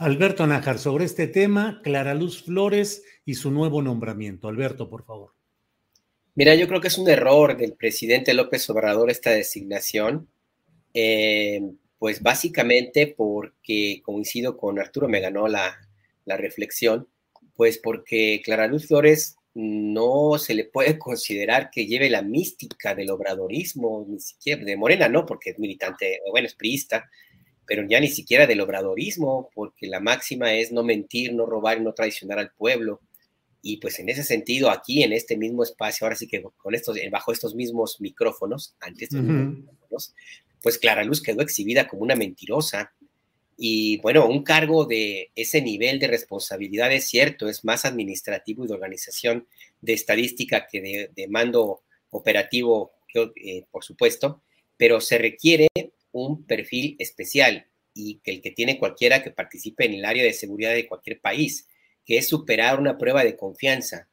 Alberto Nájar, sobre este tema, Clara Luz Flores y su nuevo nombramiento. Alberto, por favor. Mira, yo creo que es un error del presidente López Obrador esta designación, eh, pues básicamente porque coincido con Arturo, me ganó la, la reflexión, pues porque Clara Luz Flores no se le puede considerar que lleve la mística del obradorismo, ni siquiera de Morena, no, porque es militante, bueno, es priista, pero ya ni siquiera del obradorismo, porque la máxima es no mentir, no robar y no traicionar al pueblo. Y pues en ese sentido, aquí en este mismo espacio, ahora sí que con estos, bajo estos mismos micrófonos, ante estos micrófonos, pues Clara Luz quedó exhibida como una mentirosa. Y bueno, un cargo de ese nivel de responsabilidad es cierto, es más administrativo y de organización de estadística que de, mando operativo, eh, por supuesto, pero se requiere un perfil especial y que el que tiene cualquiera que participe en el área de seguridad de cualquier país, que es superar una prueba de confianza,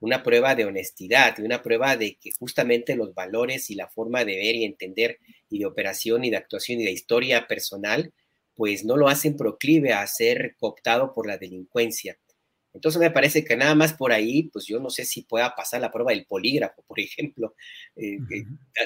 una prueba de honestidad y una prueba de que justamente los valores y la forma de ver y entender y de operación y de actuación y de historia personal, pues no lo hacen proclive a ser cooptado por la delincuencia. Entonces me parece que nada más por ahí, pues yo no sé si pueda pasar la prueba del polígrafo, por ejemplo, eh,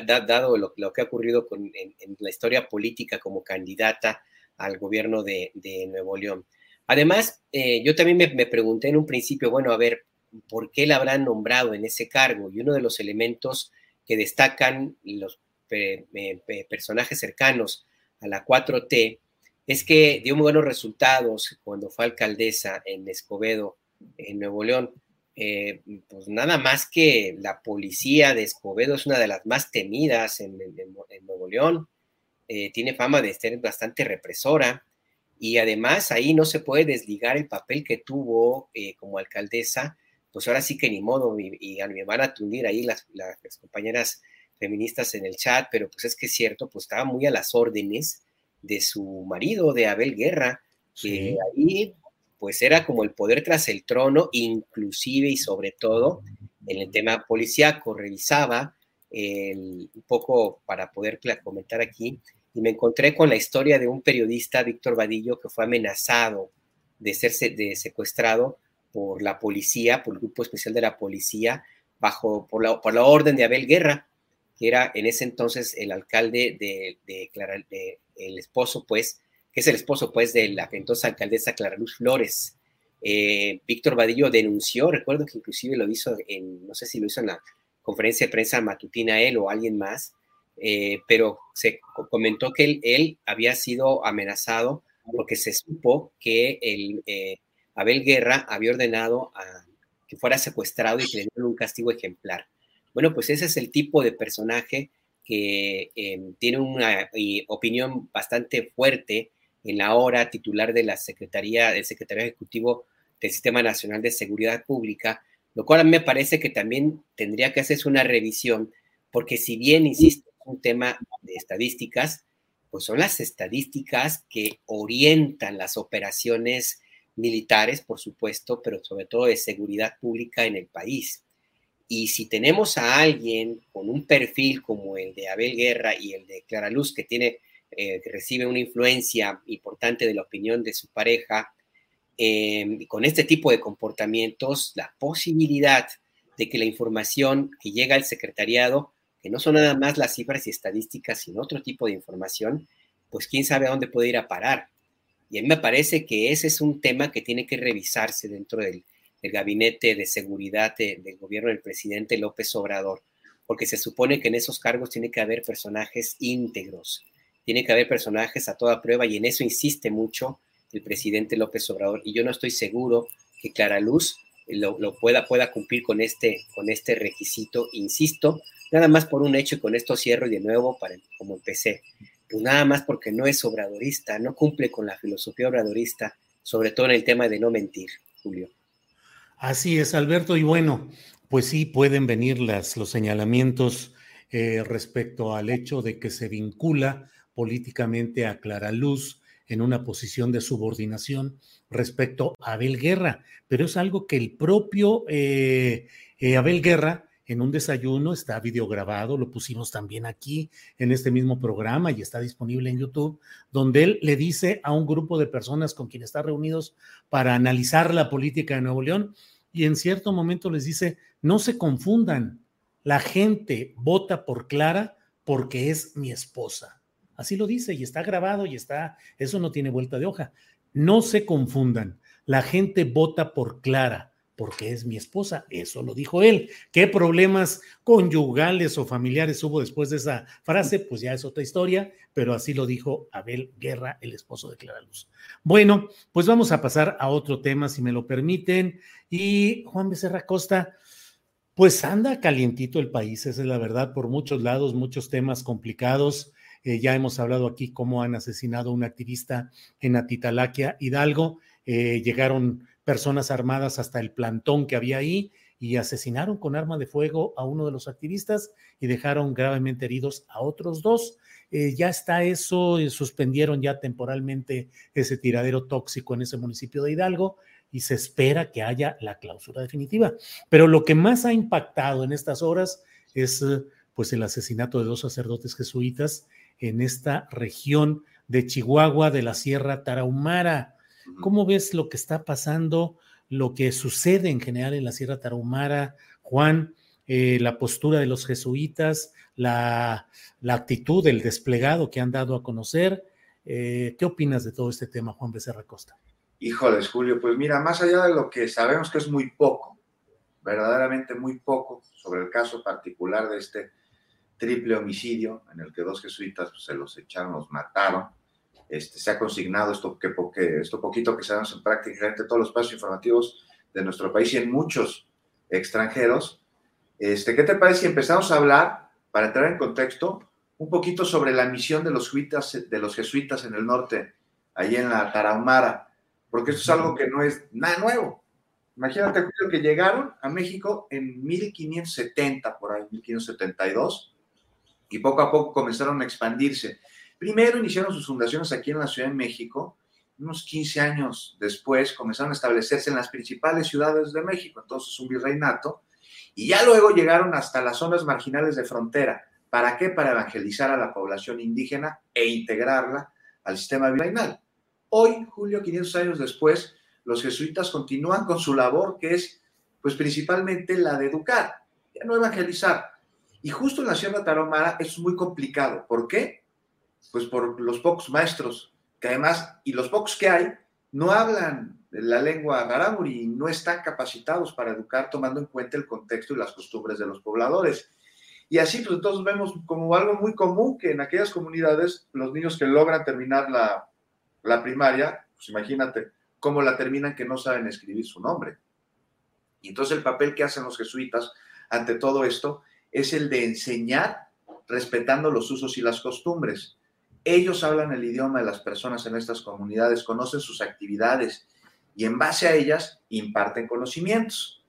dado lo, que ha ocurrido con, en, la historia política como candidata al gobierno de, Nuevo León. Además, eh, yo también me, pregunté en un principio, bueno, a ver, ¿por qué la habrán nombrado en ese cargo? Y uno de los elementos que destacan los personajes cercanos a la 4T es que dio muy buenos resultados cuando fue alcaldesa en Escobedo, en Nuevo León. Eh, pues nada más que la policía de Escobedo es una de las más temidas en, Nuevo León. Eh, tiene fama de ser bastante represora y además ahí no se puede desligar el papel que tuvo eh, como alcaldesa pues ahora sí que ni modo, y, me van a tundir ahí las, compañeras feministas en el chat, pero pues es que es cierto, pues estaba muy a las órdenes de su marido, de Abel Guerra, que ahí pues era como el poder tras el trono, inclusive y sobre todo en el tema policíaco, revisaba un poco para poder comentar aquí, y me encontré con la historia de un periodista, Víctor Vadillo, que fue amenazado de ser de secuestrado por la policía, por el grupo especial de la policía, bajo, por la, por la orden de Abel Guerra, que era en ese entonces el alcalde de, de, de, el esposo, pues, que es el esposo, pues, de la entonces alcaldesa Clara Luz Flores. Eh, Víctor Vadillo denunció, recuerdo que inclusive lo hizo en, no sé si lo hizo en la conferencia de prensa matutina él o alguien más, eh, pero se comentó que él, había sido amenazado porque se supo que el, eh, Abel Guerra había ordenado a que fuera secuestrado y que le dieran un castigo ejemplar. Bueno, pues ese es el tipo de personaje que tiene una opinión bastante fuerte en la hora titular de la Secretaría, del Secretario Ejecutivo del Sistema Nacional de Seguridad Pública, lo cual a mí me parece que también tendría que hacerse una revisión, porque si bien, insisto, es un tema de estadísticas, pues son las estadísticas que orientan las operaciones militares, por supuesto, pero sobre todo de seguridad pública en el país. Y si tenemos a alguien con un perfil como el de Abel Guerra y el de Clara Luz, que tiene, eh, recibe una influencia importante de la opinión de su pareja, eh, con este tipo de comportamientos, la posibilidad de que la información que llega al secretariado, que no son nada más las cifras y estadísticas, sino otro tipo de información, pues quién sabe a dónde puede ir a parar. Y a mí me parece que ese es un tema que tiene que revisarse dentro del, gabinete de seguridad del gobierno del presidente López Obrador, porque se supone que en esos cargos tiene que haber personajes íntegros, tiene que haber personajes a toda prueba y en eso insiste mucho el presidente López Obrador y yo no estoy seguro que Clara Luz lo, pueda, pueda cumplir con este, con este requisito, insisto, nada más por un hecho y con esto cierro y de nuevo para como empecé pues nada más porque no es obradorista, no cumple con la filosofía obradorista, sobre todo en el tema de no mentir, Julio. Así es, Alberto, y bueno, pues sí pueden venir las, los señalamientos eh, respecto al hecho de que se vincula políticamente a Clara Luz en una posición de subordinación respecto a Abel Guerra, pero es algo que el propio eh, eh, Abel Guerra en un desayuno, está videograbado, lo pusimos también aquí en este mismo programa y está disponible en YouTube, donde él le dice a un grupo de personas con quien está reunidos para analizar la política de Nuevo León y en cierto momento les dice, no se confundan, la gente vota por Clara porque es mi esposa. Así lo dice y está grabado y está, eso no tiene vuelta de hoja. No se confundan, la gente vota por Clara porque es mi esposa. Eso lo dijo él. ¿Qué problemas conyugales o familiares hubo después de esa frase? Pues ya es otra historia, pero así lo dijo Abel Guerra, el esposo de Clara Luz. Bueno, pues vamos a pasar a otro tema, si me lo permiten. Y Juan Becerra Costa, pues anda calientito el país, esa es la verdad, por muchos lados, muchos temas complicados. Eh, ya hemos hablado aquí cómo han asesinado a un activista en Atitalaquia, Hidalgo. Eh, llegaron personas armadas hasta el plantón que había ahí y asesinaron con arma de fuego a uno de los activistas y dejaron gravemente heridos a otros dos. Eh, ya está eso, suspendieron ya temporalmente ese tiradero tóxico en ese municipio de Hidalgo y se espera que haya la clausura definitiva. Pero lo que más ha impactado en estas horas es pues el asesinato de dos sacerdotes jesuitas en esta región de Chihuahua de la Sierra Tarahumara. ¿Cómo ves lo que está pasando, lo que sucede en general en la Sierra Tarahumara, Juan? Eh, la postura de los jesuitas, la, actitud, el desplegado que han dado a conocer. Eh, ¿Qué opinas de todo este tema, Juan Becerra Costa? Híjoles, Julio, pues mira, más allá de lo que sabemos que es muy poco, verdaderamente muy poco, sobre el caso particular de este triple homicidio en el que dos jesuitas pues, se los echaron, los mataron, este, se ha consignado esto, que, esto poquito que sabemos en prácticamente todos los espacios informativos de nuestro país y en muchos extranjeros. Este, ¿Qué te parece si empezamos a hablar, para entrar en contexto, un poquito sobre la misión de los, jesuitas, de los jesuitas en el norte, ahí en la Tarahumara? Porque esto es algo que no es nada nuevo. Imagínate que llegaron a México en 1570, por ahí, 1572, y poco a poco comenzaron a expandirse. Primero iniciaron sus fundaciones aquí en la Ciudad de México, unos 15 años después comenzaron a establecerse en las principales ciudades de México, entonces un virreinato, y ya luego llegaron hasta las zonas marginales de frontera. ¿Para qué? Para evangelizar a la población indígena e integrarla al sistema virreinal. Hoy, Julio, 500 años después, los jesuitas continúan con su labor, que es, pues, principalmente la de educar, ya no evangelizar. Y justo en la Sierra Tarahumara es muy complicado. ¿Por qué? pues por los pocos maestros, que además, y los pocos que hay, no hablan la lengua rarámuri y no están capacitados para educar tomando en cuenta el contexto y las costumbres de los pobladores. Y así, pues entonces vemos como algo muy común que en aquellas comunidades, los niños que logran terminar la, la primaria, pues imagínate cómo la terminan que no saben escribir su nombre. Y entonces el papel que hacen los jesuitas ante todo esto es el de enseñar respetando los usos y las costumbres. Ellos hablan el idioma de las personas en estas comunidades, conocen sus actividades y en base a ellas imparten conocimientos.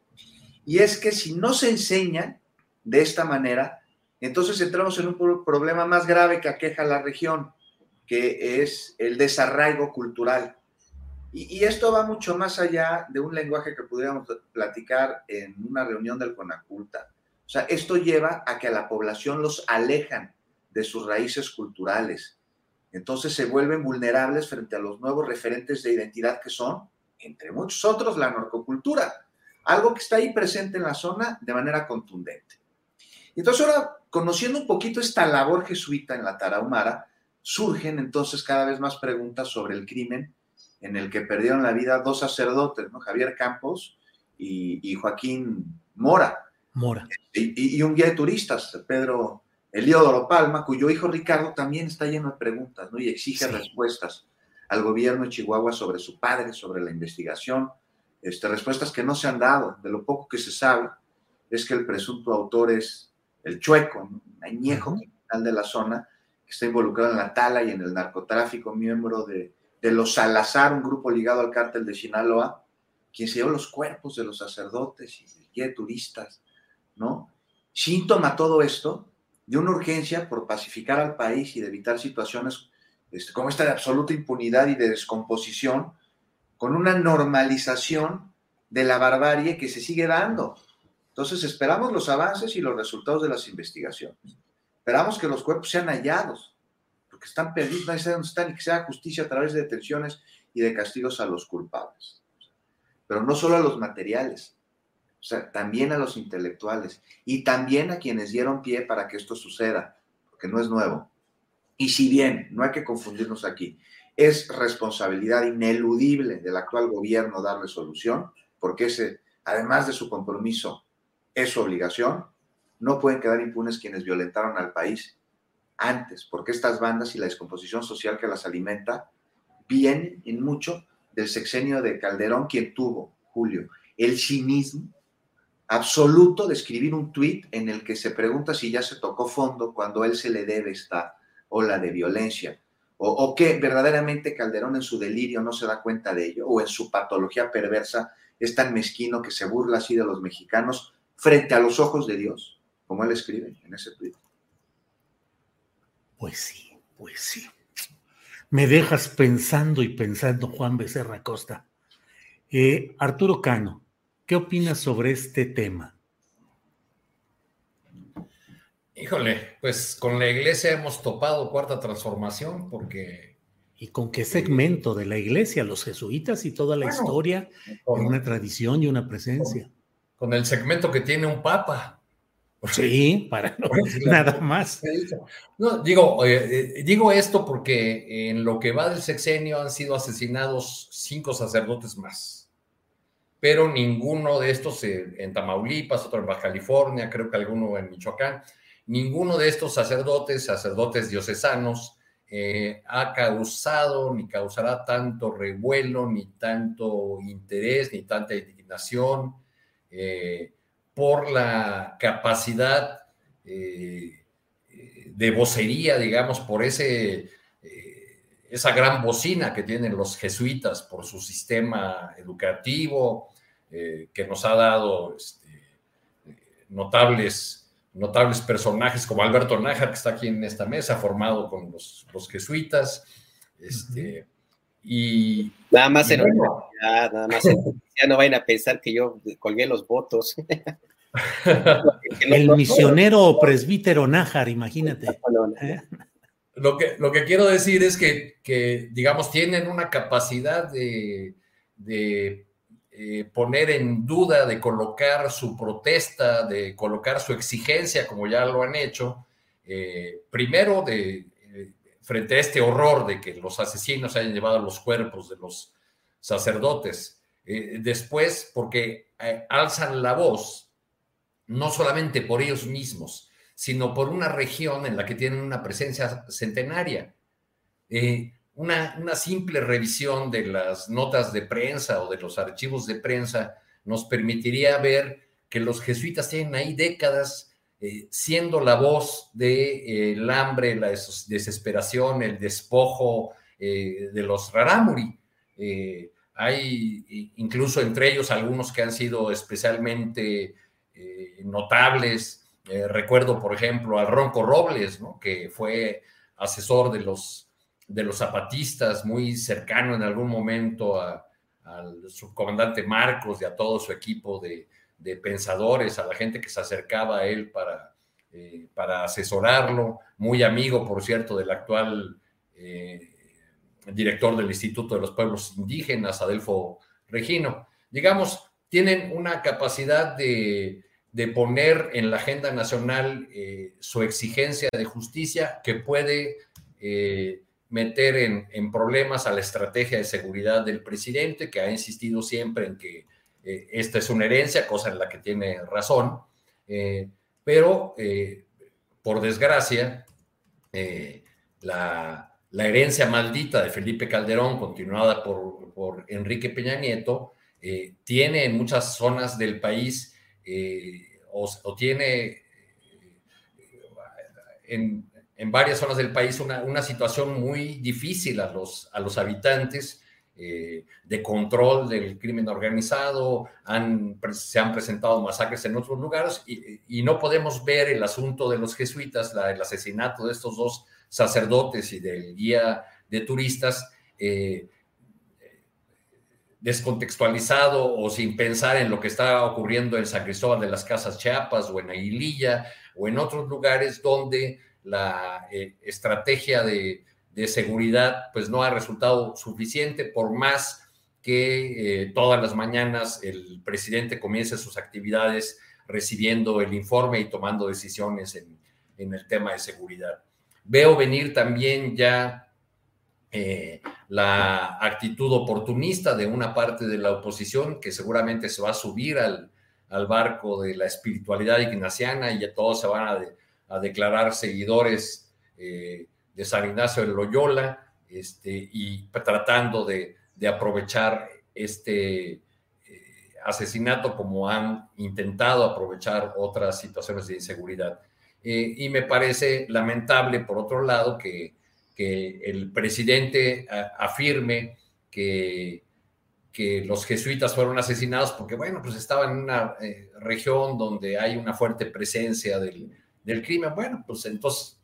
Y es que si no se enseña de esta manera, entonces entramos en un problema más grave que aqueja a la región, que es el desarraigo cultural. Y, esto va mucho más allá de un lenguaje que pudiéramos platicar en una reunión del Conaculta. Sea, esto lleva a que a la población los alejan de sus raíces culturales, entonces se vuelven vulnerables frente a los nuevos referentes de identidad que son, entre muchos otros, la narcocultura, algo que está ahí presente en la zona de manera contundente. Entonces ahora, conociendo un poquito esta labor jesuita en la Tarahumara, surgen entonces cada vez más preguntas sobre el crimen en el que perdieron la vida dos sacerdotes. Javier Campos y, Joaquín Mora. Mora. Y, y, un guía de turistas, Pedro Eliodoro Palma, cuyo hijo Ricardo también está lleno de preguntas ¿no? y exige respuestas al gobierno de Chihuahua sobre su padre, sobre la investigación, este, respuestas que no se han dado. De lo poco que se sabe es que el presunto autor es el chueco, un añejo criminal de la zona, que está involucrado en la tala y en el narcotráfico, miembro de, de los Salazar, un grupo ligado al cártel de Sinaloa, quien se llevó los cuerpos de los sacerdotes y de turistas, ¿no? Síntoma todo esto de una urgencia por pacificar al país y de evitar situaciones este, como esta de absoluta impunidad y de descomposición, con una normalización de la barbarie que se sigue dando. Entonces esperamos los avances y los resultados de las investigaciones. Esperamos que los cuerpos sean hallados, porque están perdidos, no sé dónde están, y que sea justicia a través de detenciones y de castigos a los culpables. Pero no solo a los materiales, o sea, también a los intelectuales y también a quienes dieron pie para que esto suceda, porque no es nuevo. Y si bien, no hay que confundirnos aquí, es responsabilidad ineludible del actual gobierno darle solución, porque ese, además de su compromiso, es su obligación, no pueden quedar impunes quienes violentaron al país antes, porque estas bandas y la descomposición social que las alimenta vienen en mucho del sexenio de Calderón, quien tuvo, Julio, el cinismo absoluto de escribir un tuit en el que se pregunta si ya se tocó fondo cuando él se le debe esta ola de violencia, o, que verdaderamente Calderón en su delirio no se da cuenta de ello, o en su patología perversa es tan mezquino que se burla así de los mexicanos frente a los ojos de Dios, como él escribe en ese tweet. Pues sí, pues sí. Me dejas pensando y pensando, Juan Becerra Costa. Eh, Arturo Cano, ¿qué opinas sobre este tema? Híjole, pues con la iglesia hemos topado cuarta transformación porque... ¿Y con qué segmento de la iglesia? Los jesuitas y toda la historia, con una tradición y una presencia. Con, el segmento que tiene un papa. Sí, para no, nada más. No, digo, eh, digo esto porque en lo que va del sexenio han sido asesinados cinco sacerdotes más. Pero ninguno de estos en Tamaulipas, otro en Baja California, creo que alguno en Michoacán, Ninguno de estos sacerdotes, sacerdotes diocesanos, eh, ha causado ni causará tanto revuelo, ni tanto interés, ni tanta indignación eh, por la capacidad eh, de vocería, digamos, por ese, esa gran bocina que tienen los jesuitas por su sistema educativo, que nos ha dado este, notables notables personajes como Alberto Nájar, que está aquí en esta mesa, formado con los, jesuitas. Este, y nada más en nada más ya no vayan a pensar que yo colgué los votos. El misionero presbítero Nájar, imagínate. ¿Eh? Lo que, lo que quiero decir es que, que digamos, tienen una capacidad de, de eh, poner en duda, de colocar su protesta, de colocar su exigencia, como ya lo han hecho, eh, primero de, eh, frente a este horror de que los asesinos hayan llevado los cuerpos de los sacerdotes, después porque alzan la voz, no solamente por ellos mismos, sino por una región en la que tienen una presencia centenaria una, simple revisión de las notas de prensa o de los archivos de prensa nos permitiría ver que los jesuitas tienen ahí décadas eh, siendo la voz del eh, hambre, la desesperación, el despojo eh, de los rarámuri. hay incluso entre ellos algunos que han sido especialmente notables. recuerdo, por ejemplo, al Ronco Robles, que fue asesor de los de los zapatistas, muy cercano en algún momento al subcomandante Marcos y a todo su equipo de, pensadores, a la gente que se acercaba a él para, eh, para asesorarlo, muy amigo, por cierto, del actual eh, director del Instituto de los Pueblos Indígenas, Adelfo Regino. Digamos, tienen una capacidad de, poner en la agenda nacional eh, su exigencia de justicia que puede meter en, problemas a la estrategia de seguridad del presidente, que ha insistido siempre en que eh, esta es una herencia, cosa en la que tiene razón, eh, pero eh, por desgracia, la, herencia maldita de Felipe Calderón, continuada por, por Enrique Peña Nieto, tiene en muchas zonas del país o, tiene en, en varias zonas del país una, situación muy difícil a los, a los habitantes eh, de control del crimen organizado, han, se han presentado masacres en otros lugares y, no podemos ver el asunto de los jesuitas, el asesinato de estos dos sacerdotes y del guía de turistas. Eh, descontextualizado o sin pensar en lo que está ocurriendo en San Cristóbal de las Casas Chiapas o en Aguililla o en otros lugares donde la eh, estrategia de, seguridad pues no ha resultado suficiente por más que eh, todas las mañanas el presidente comience sus actividades recibiendo el informe y tomando decisiones en, el tema de seguridad. Veo venir también ya eh, la actitud oportunista de una parte de la oposición que seguramente se va a subir al, al barco de la espiritualidad ignaciana y ya todos se van a, a declarar seguidores eh, de San Ignacio de Loyola este, y tratando de, aprovechar este eh, asesinato como han intentado aprovechar otras situaciones de inseguridad. Eh, y me parece lamentable, por otro lado, que, que el presidente afirme que, que los jesuitas fueron asesinados porque, bueno, pues estaban en una región donde hay una fuerte presencia del, del crimen. Bueno, pues entonces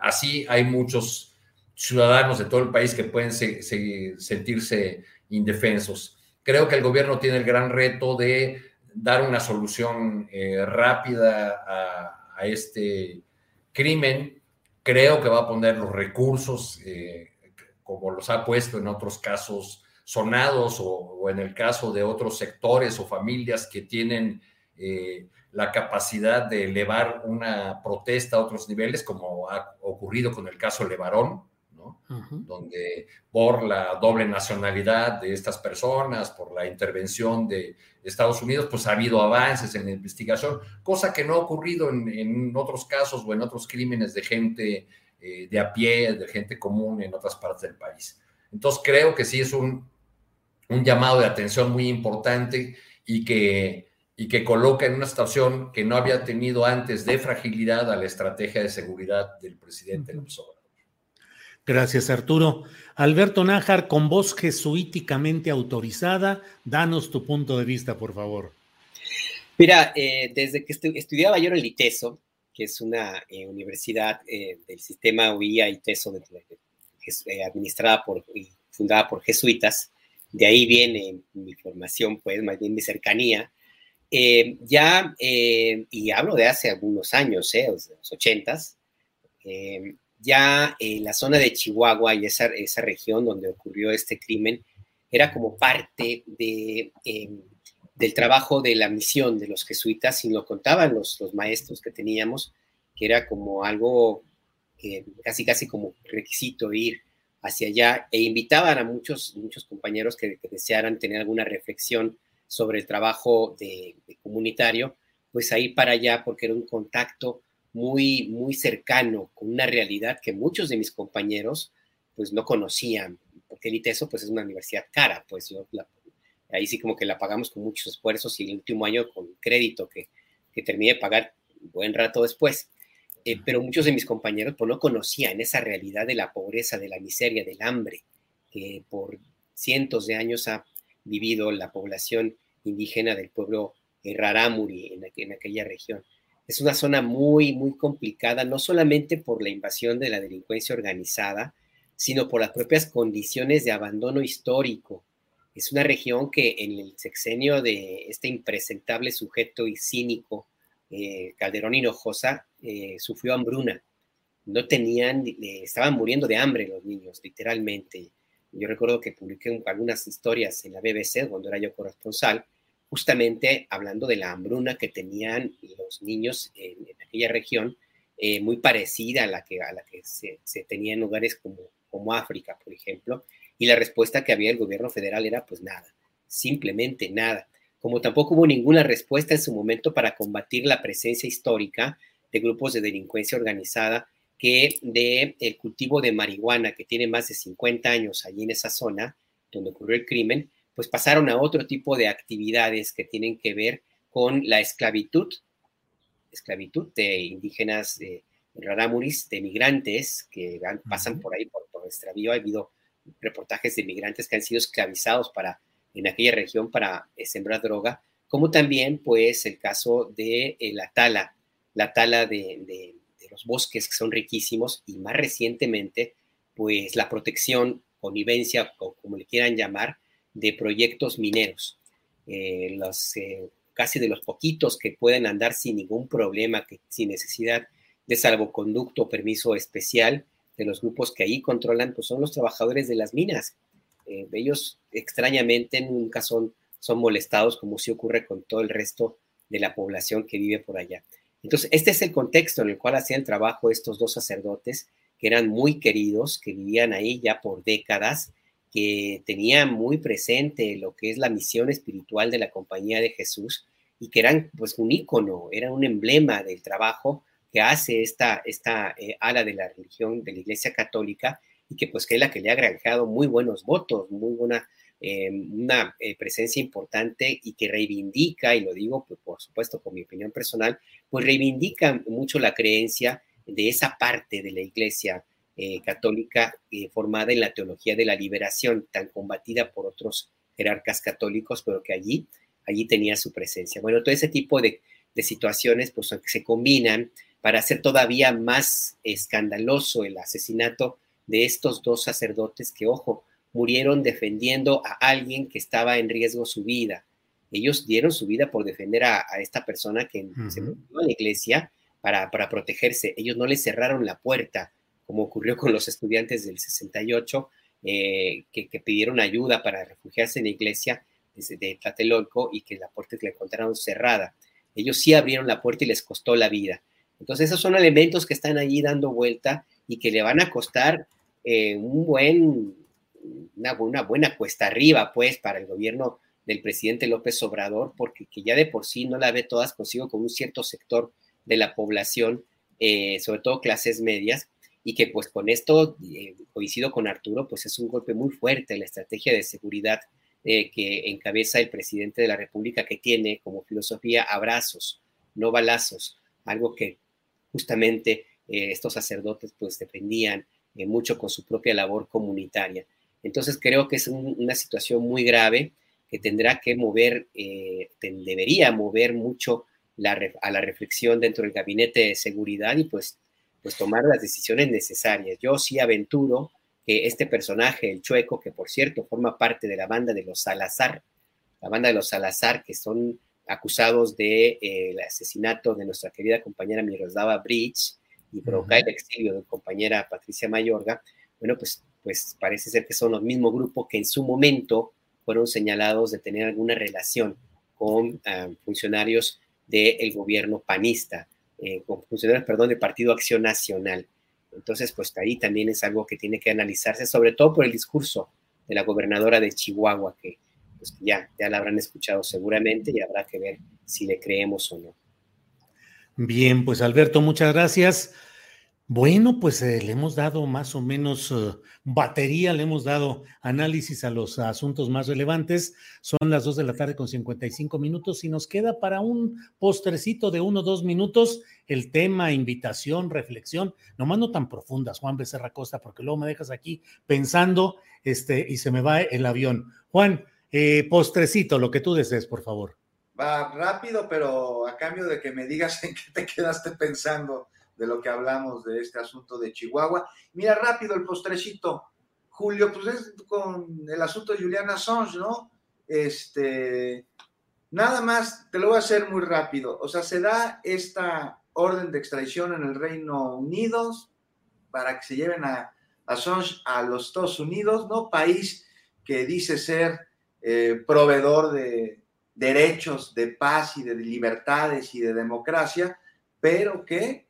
así hay muchos ciudadanos de todo el país que pueden sentirse indefensos. Creo que el gobierno tiene el gran reto de dar una solución eh, rápida a, este crimen. Creo que va a poner los recursos, eh, como los ha puesto en otros casos sonados o, en el caso de otros sectores o familias que tienen eh, la capacidad de elevar una protesta a otros niveles, como ha ocurrido con el caso Levarón, donde por la doble nacionalidad de estas personas, por la intervención de Estados Unidos, pues ha habido avances en la investigación, cosa que no ha ocurrido en, otros casos o en otros crímenes de gente eh, de a pie, de gente común en otras partes del país. Entonces creo que sí es un, un llamado de atención muy importante y que y que coloca en una situación que no había tenido antes de fragilidad a la estrategia de seguridad del presidente López Obrador. Gracias, Arturo. Alberto Nájar, con voz jesuíticamente autorizada, danos tu punto de vista, por favor. Mira, eh, desde que estudiaba yo en el ITESO, que es una eh, universidad eh, del sistema UIA ITESO, administrada por y fundada por jesuitas, de ahí viene mi formación, pues, más bien mi cercanía eh, ya, eh, y hablo de hace algunos años, eh, los ochentas, ya la zona de Chihuahua y esa, esa, región donde ocurrió este crimen era como parte de, del trabajo de la misión de los jesuitas, y lo contaban los, los maestros que teníamos, que era como algo casi, casi como requisito ir hacia allá e invitaban a muchos, muchos compañeros que desearan tener alguna reflexión sobre el trabajo de, comunitario, pues ahí para allá, porque era un contacto muy, muy cercano con una realidad que muchos de mis compañeros pues no conocían, porque el ITESO pues es una universidad cara, pues yo ahí sí como que la pagamos con muchos esfuerzos y el último año con crédito que, que terminé de pagar buen rato después. Eh, pero muchos de mis compañeros pues no conocían esa realidad de la pobreza, de la miseria, del hambre, que por cientos de años ha vivido la población indígena del pueblo Rarámuri en, en aquella región. Es una zona muy, muy complicada, no solamente por la invasión de la delincuencia organizada, sino por las propias condiciones de abandono histórico. Es una región que en el sexenio de este impresentable sujeto y cínico, eh, Calderón Hinojosa, eh, sufrió hambruna. No tenían, eh, estaban muriendo de hambre los niños, literalmente. Yo recuerdo que publiqué algunas historias en la BBC cuando era yo corresponsal, justamente hablando de la hambruna que tenían los niños en, aquella región, eh, muy parecida a la que, a la que se, tenía en lugares como, como África, por ejemplo, y la respuesta que había el gobierno federal era pues nada, simplemente nada. Como tampoco hubo ninguna respuesta en su momento para combatir la presencia histórica de grupos de delincuencia organizada que de el cultivo de marihuana que tiene más de 50 años allí en esa zona donde ocurrió el crimen, pues pasaron a otro tipo de actividades que tienen que ver con la esclavitud, esclavitud de indígenas de rarámuris, de migrantes que pasan por ahí, por, nuestra vía. Ha habido reportajes de migrantes que han sido esclavizados para, en aquella región para eh, sembrar droga, como también pues el caso de eh, la tala, la tala de los bosques que son riquísimos y más recientemente, pues la protección, connivencia o como le quieran llamar, de proyectos mineros. Eh, los, eh, casi de los poquitos que pueden andar sin ningún problema, que, sin necesidad de salvoconducto o permiso especial de los grupos que ahí controlan, pues son los trabajadores de las minas. Eh, ellos extrañamente nunca son, son molestados como si ocurre con todo el resto de la población que vive por allá. Entonces, este es el contexto en el cual hacían trabajo estos dos sacerdotes, que eran muy queridos, que vivían ahí ya por décadas, que tenían muy presente lo que es la misión espiritual de la Compañía de Jesús y que eran pues un ícono, eran un emblema del trabajo que hace esta, esta eh, ala de la religión de la Iglesia Católica y que pues que es la que le ha agregado muy buenos votos, muy buena eh, una eh, presencia importante y que reivindica, y lo digo pues, por supuesto con mi opinión personal, pues reivindica mucho la creencia de esa parte de la iglesia eh, católica formada en la teología de la liberación, tan combatida por otros jerarcas católicos, pero que allí, allí tenía su presencia. Bueno, todo ese tipo de, de situaciones pues, se combinan para hacer todavía más escandaloso el asesinato de estos dos sacerdotes que, ojo, murieron defendiendo a alguien que estaba en riesgo su vida. Ellos dieron su vida por defender a, esta persona que se metió a la iglesia para, para, protegerse. Ellos no le cerraron la puerta, como ocurrió con los estudiantes del 68, eh, que, pidieron ayuda para refugiarse en la iglesia de Tlatelolco y que la puerta le encontraron cerrada. Ellos sí abrieron la puerta y les costó la vida. Entonces, esos son elementos que están allí dando vuelta y que le van a costar eh, un buen, una, buena cuesta arriba, pues, para el gobierno del presidente López Obrador, porque que ya de por sí no la ve todas consigo con un cierto sector de la población, eh, sobre todo clases medias, y que pues con esto, eh, coincido con Arturo, pues es un golpe muy fuerte la estrategia de seguridad que encabeza el presidente de la República, que tiene como filosofía abrazos, no balazos, algo que justamente eh, estos sacerdotes pues defendían eh, mucho con su propia labor comunitaria. Entonces creo que es una situación muy grave que tendrá que mover, eh, debería mover mucho a la reflexión dentro del gabinete de seguridad y pues, pues tomar las decisiones necesarias. Yo sí aventuro que este personaje, el chueco, que por cierto forma parte de la banda de los Salazar, la banda de los Salazar, que son acusados del de, eh, asesinato de nuestra querida compañera Miroslava Bridge y provocar el exilio de compañera Patricia Mayorga, bueno, pues, pues parece ser que son los mismos grupos que en su momento fueron señalados de tener alguna relación con ah, funcionarios del gobierno panista, eh, con funcionarios, perdón, del Partido Acción Nacional. Entonces, pues ahí también es algo que tiene que analizarse, sobre todo por el discurso de la gobernadora de Chihuahua, que pues ya, ya la habrán escuchado seguramente y habrá que ver si le creemos o no. Bien, pues Alberto, muchas gracias. Bueno, pues eh, le hemos dado más o menos eh, batería, le hemos dado análisis a los asuntos más relevantes. Son las dos de la tarde con 55 minutos y nos queda para un postrecito de uno o dos minutos el tema, invitación, reflexión, nomás no tan profundas, Juan Becerra Costa, porque luego me dejas aquí pensando este, y se me va el avión. Juan, eh, postrecito, lo que tú desees, por favor. Va rápido, pero a cambio de que me digas en qué te quedaste pensando de lo que hablamos de este asunto de Chihuahua. Mira, rápido el postrecito. Julio, pues es con el asunto de Juliana Assange, ¿no? Este, nada más, te lo voy a hacer muy rápido. O sea, se da esta orden de extradición en el Reino Unido para que se lleven a Assange a los Estados Unidos, ¿no? País que dice ser eh, proveedor de derechos, de paz y de libertades y de democracia, pero que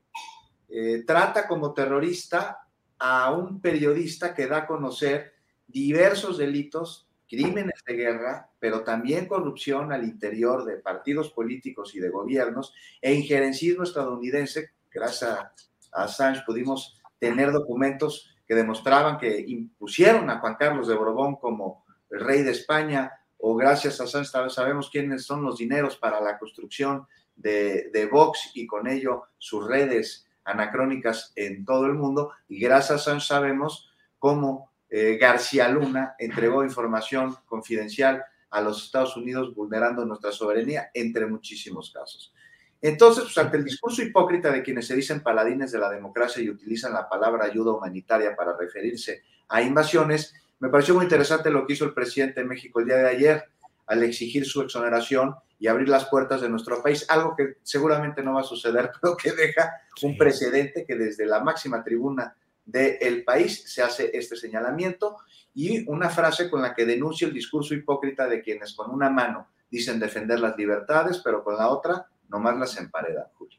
eh, trata como terrorista a un periodista que da a conocer diversos delitos, crímenes de guerra, pero también corrupción al interior de partidos políticos y de gobiernos e injerencismo estadounidense. Gracias a, Assange pudimos tener documentos que demostraban que impusieron a Juan Carlos de Borbón como rey de España, o gracias a Sánchez sabemos quiénes son los dineros para la construcción de, de Vox y con ello sus redes anacrónicas en todo el mundo, y gracias a Sánchez sabemos cómo eh, García Luna entregó información confidencial a los Estados Unidos vulnerando nuestra soberanía, entre muchísimos casos. Entonces, pues, ante el discurso hipócrita de quienes se dicen paladines de la democracia y utilizan la palabra ayuda humanitaria para referirse a invasiones, me pareció muy interesante lo que hizo el presidente de México el día de ayer al exigir su exoneración y abrir las puertas de nuestro país, algo que seguramente no va a suceder, pero que deja un precedente que desde la máxima tribuna del país se hace este señalamiento y una frase con la que denuncia el discurso hipócrita de quienes con una mano dicen defender las libertades, pero con la otra nomás las emparedan, Julio.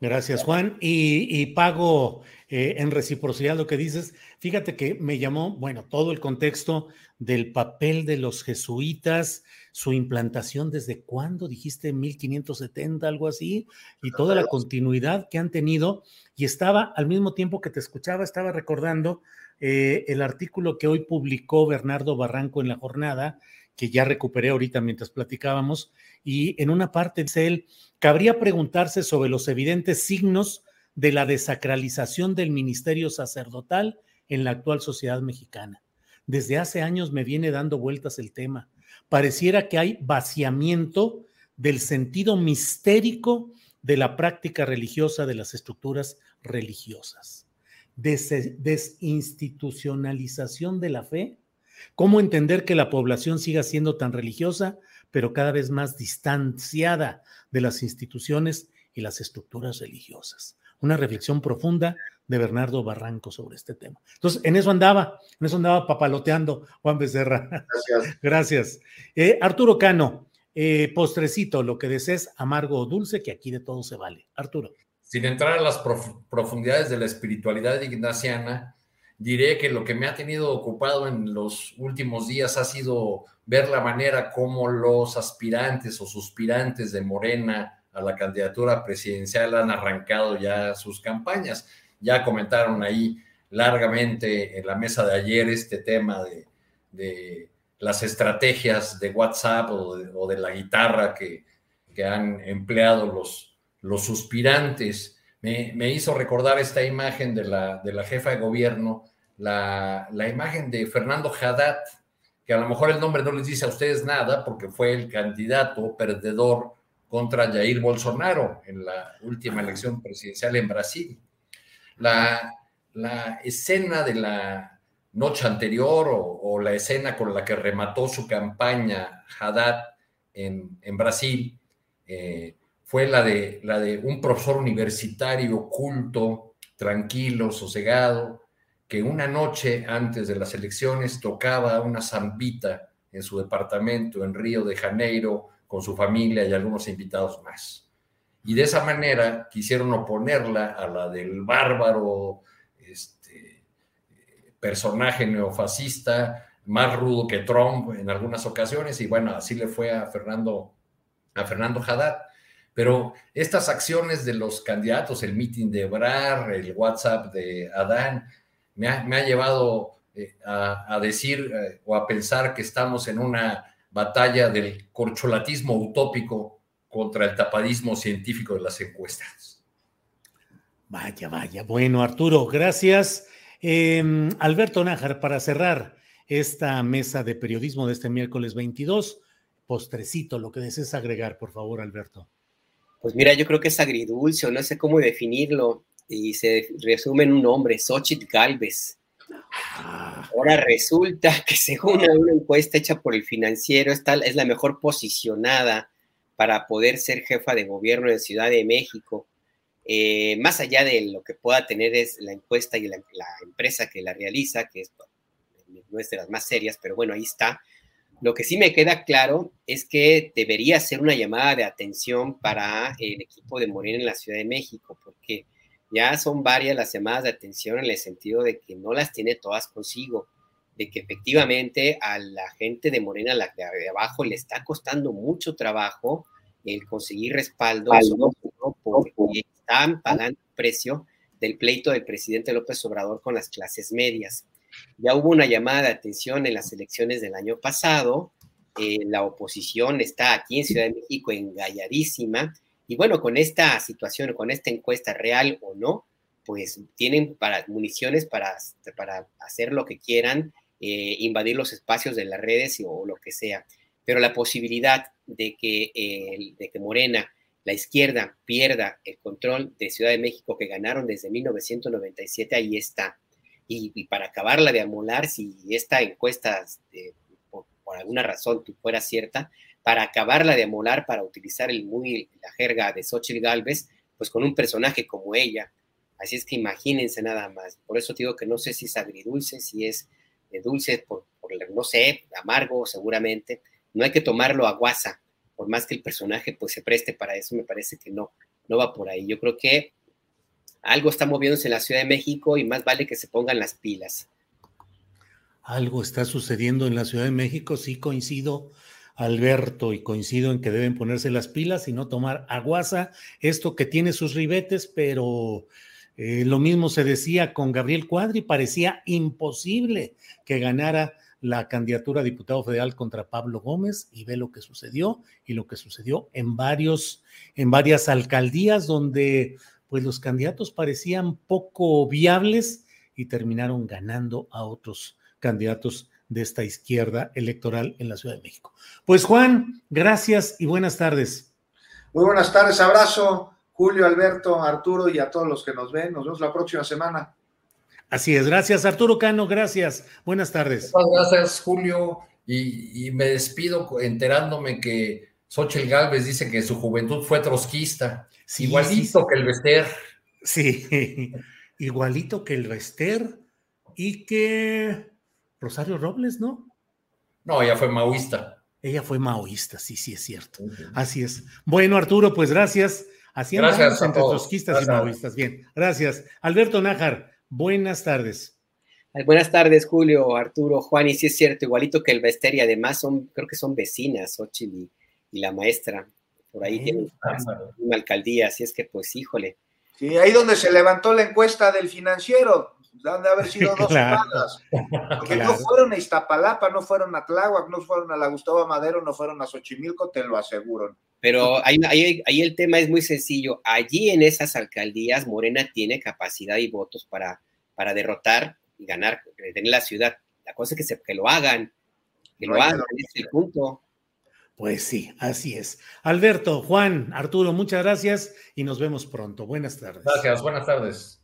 Gracias, Juan. Y, pago eh, en reciprocidad lo que dices. Fíjate que me llamó, bueno, todo el contexto del papel de los jesuitas, su implantación desde cuándo, dijiste 1570, algo así, y toda la continuidad que han tenido. Y estaba, al mismo tiempo que te escuchaba, estaba recordando eh, el artículo que hoy publicó Bernardo Barranco en la jornada, que ya recuperé ahorita mientras platicábamos, y en una parte dice él, cabría preguntarse sobre los evidentes signos de la desacralización del ministerio sacerdotal en la actual sociedad mexicana. Desde hace años me viene dando vueltas el tema. Pareciera que hay vaciamiento del sentido mistérico de la práctica religiosa de las estructuras religiosas. desinstitucionalización de la fe. ¿Cómo entender que la población siga siendo tan religiosa, pero cada vez más distanciada de las instituciones y las estructuras religiosas? Una reflexión profunda de Bernardo Barranco sobre este tema. Entonces, en eso andaba, en eso andaba papaloteando Juan Becerra. Gracias. Gracias. Eh, Arturo Cano, eh, postrecito, lo que desees, amargo o dulce, que aquí de todo se vale. Arturo. Sin entrar a las profundidades de la espiritualidad ignaciana, diré que lo que me ha tenido ocupado en los últimos días ha sido ver la manera como los aspirantes o suspirantes de Morena a la candidatura presidencial han arrancado ya sus campañas. Ya comentaron ahí largamente en la mesa de ayer este tema de las estrategias de WhatsApp o de, la guitarra que, han empleado los, los suspirantes. Me, hizo recordar esta imagen de la, de la jefa de gobierno, la, la, imagen de Fernando Haddad, que a lo mejor el nombre no les dice a ustedes nada porque fue el candidato perdedor contra Jair Bolsonaro en la última elección presidencial en Brasil. La, la escena de la, noche anterior o, la escena con la que remató su campaña Haddad en, Brasil eh, fue la de, la de un profesor universitario culto, tranquilo, sosegado, que una noche antes de las elecciones tocaba una zambita en su departamento en Río de Janeiro con su familia y algunos invitados más. Y de esa manera quisieron oponerla a la del bárbaro personaje neofascista, más rudo que Trump en algunas ocasiones, y bueno, así le fue a Fernando, a Fernando Haddad. Pero estas acciones de los candidatos, el meeting de Brar, el WhatsApp de Adán, me ha, llevado eh, a, decir eh, o a pensar que estamos en una batalla del corcholatismo utópico contra el tapadismo científico de las encuestas. Vaya, vaya. Bueno, Arturo, gracias. Em, Alberto Nájar, para cerrar esta mesa de periodismo de este miércoles 22, postrecito, lo que desees agregar, por favor, Alberto. Pues mira, yo creo que es agridulce, o no sé cómo definirlo, y se resume en un nombre, Xochitl Galvez. Ah. Ahora resulta que según una encuesta hecha por el financiero, esta es la mejor posicionada para poder ser jefa de gobierno en Ciudad de México. Eh, más allá de lo que pueda tener es la encuesta y la, empresa que la realiza, que es, no es de las más serias, pero bueno, ahí está. Lo que sí me queda claro es que debería ser una llamada de atención para el equipo de Morena en la Ciudad de México, porque ya son varias las llamadas de atención en el sentido de que no las tiene todas consigo, de que efectivamente a la gente de Morena, la de abajo, le está costando mucho trabajo el conseguir respaldo, porque están pagando el precio del pleito del presidente López Obrador con las clases medias. Ya hubo una llamada de atención en las elecciones del año pasado, eh, la oposición está aquí en Ciudad de México engalladísima, y bueno, con esta situación, con esta encuesta real o no, pues tienen para, municiones para, para hacer lo que quieran, eh, invadir los espacios de las redes o lo que sea. Pero la posibilidad de que, eh, de que Morena la izquierda pierda el control de Ciudad de México que ganaron desde 1997, ahí está. Y, para acabarla de amolar, si esta encuesta por, alguna razón fuera cierta, para acabarla de amolar, para utilizar el muy, la jerga de Xochitl Galvez, pues con un personaje como ella. Así es que imagínense nada más. Por eso digo que no sé si es agridulce, si es de dulce, por, por, no sé, amargo seguramente. No hay que tomarlo a guasa, por más que el personaje pues se preste para eso, me parece que no, no va por ahí. Yo creo que algo está moviéndose en la Ciudad de México y más vale que se pongan las pilas. Algo está sucediendo en la Ciudad de México, sí coincido, Alberto, y coincido en que deben ponerse las pilas y no tomar aguasa, esto que tiene sus ribetes, pero eh, lo mismo se decía con Gabriel Cuadri, parecía imposible que ganara la candidatura a diputado federal contra Pablo Gómez y ve lo que sucedió y lo que sucedió en varios, en varias alcaldías donde pues los candidatos parecían poco viables y terminaron ganando a otros candidatos de esta izquierda electoral en la Ciudad de México. Pues Juan, gracias y buenas tardes. Muy buenas tardes, abrazo Julio, Alberto, Arturo y a todos los que nos ven. Nos vemos la próxima semana. Así es, gracias Arturo Cano, gracias. Buenas tardes. Muchas gracias Julio y, me despido enterándome que Xochitl Galvez dice que su juventud fue trotskista, igualito que el Bester. Sí, igualito que el Bester y que Rosario Robles, ¿no? No, ella fue maoísta. Ella fue maoísta, sí, sí, es cierto. Así es. Bueno, Arturo, pues gracias. Así gracias entre trotskistas y maoístas. Bien, gracias. Alberto Nájar, buenas tardes. Buenas tardes, Julio, Arturo, Juan, y sí es cierto, igualito que el Bester, y además son, creo que son vecinas, Ochil y, la maestra. Por ahí tienen una alcaldía, así es que, pues, híjole. Sí, ahí donde se levantó la encuesta del financiero, han de haber sido dos semanas. Porque no fueron a Iztapalapa, no fueron a Tláhuac, no fueron a la Gustavo Madero, no fueron a Xochimilco, te lo aseguro. Pero ahí, ahí, el tema es muy sencillo. Allí en esas alcaldías, Morena tiene capacidad y votos para, para derrotar y ganar, en la ciudad. La cosa es que, se, que lo hagan, que lo hagan, es el punto. Pues sí, así es. Alberto, Juan, Arturo, muchas gracias y nos vemos pronto. Buenas tardes. Gracias, buenas tardes.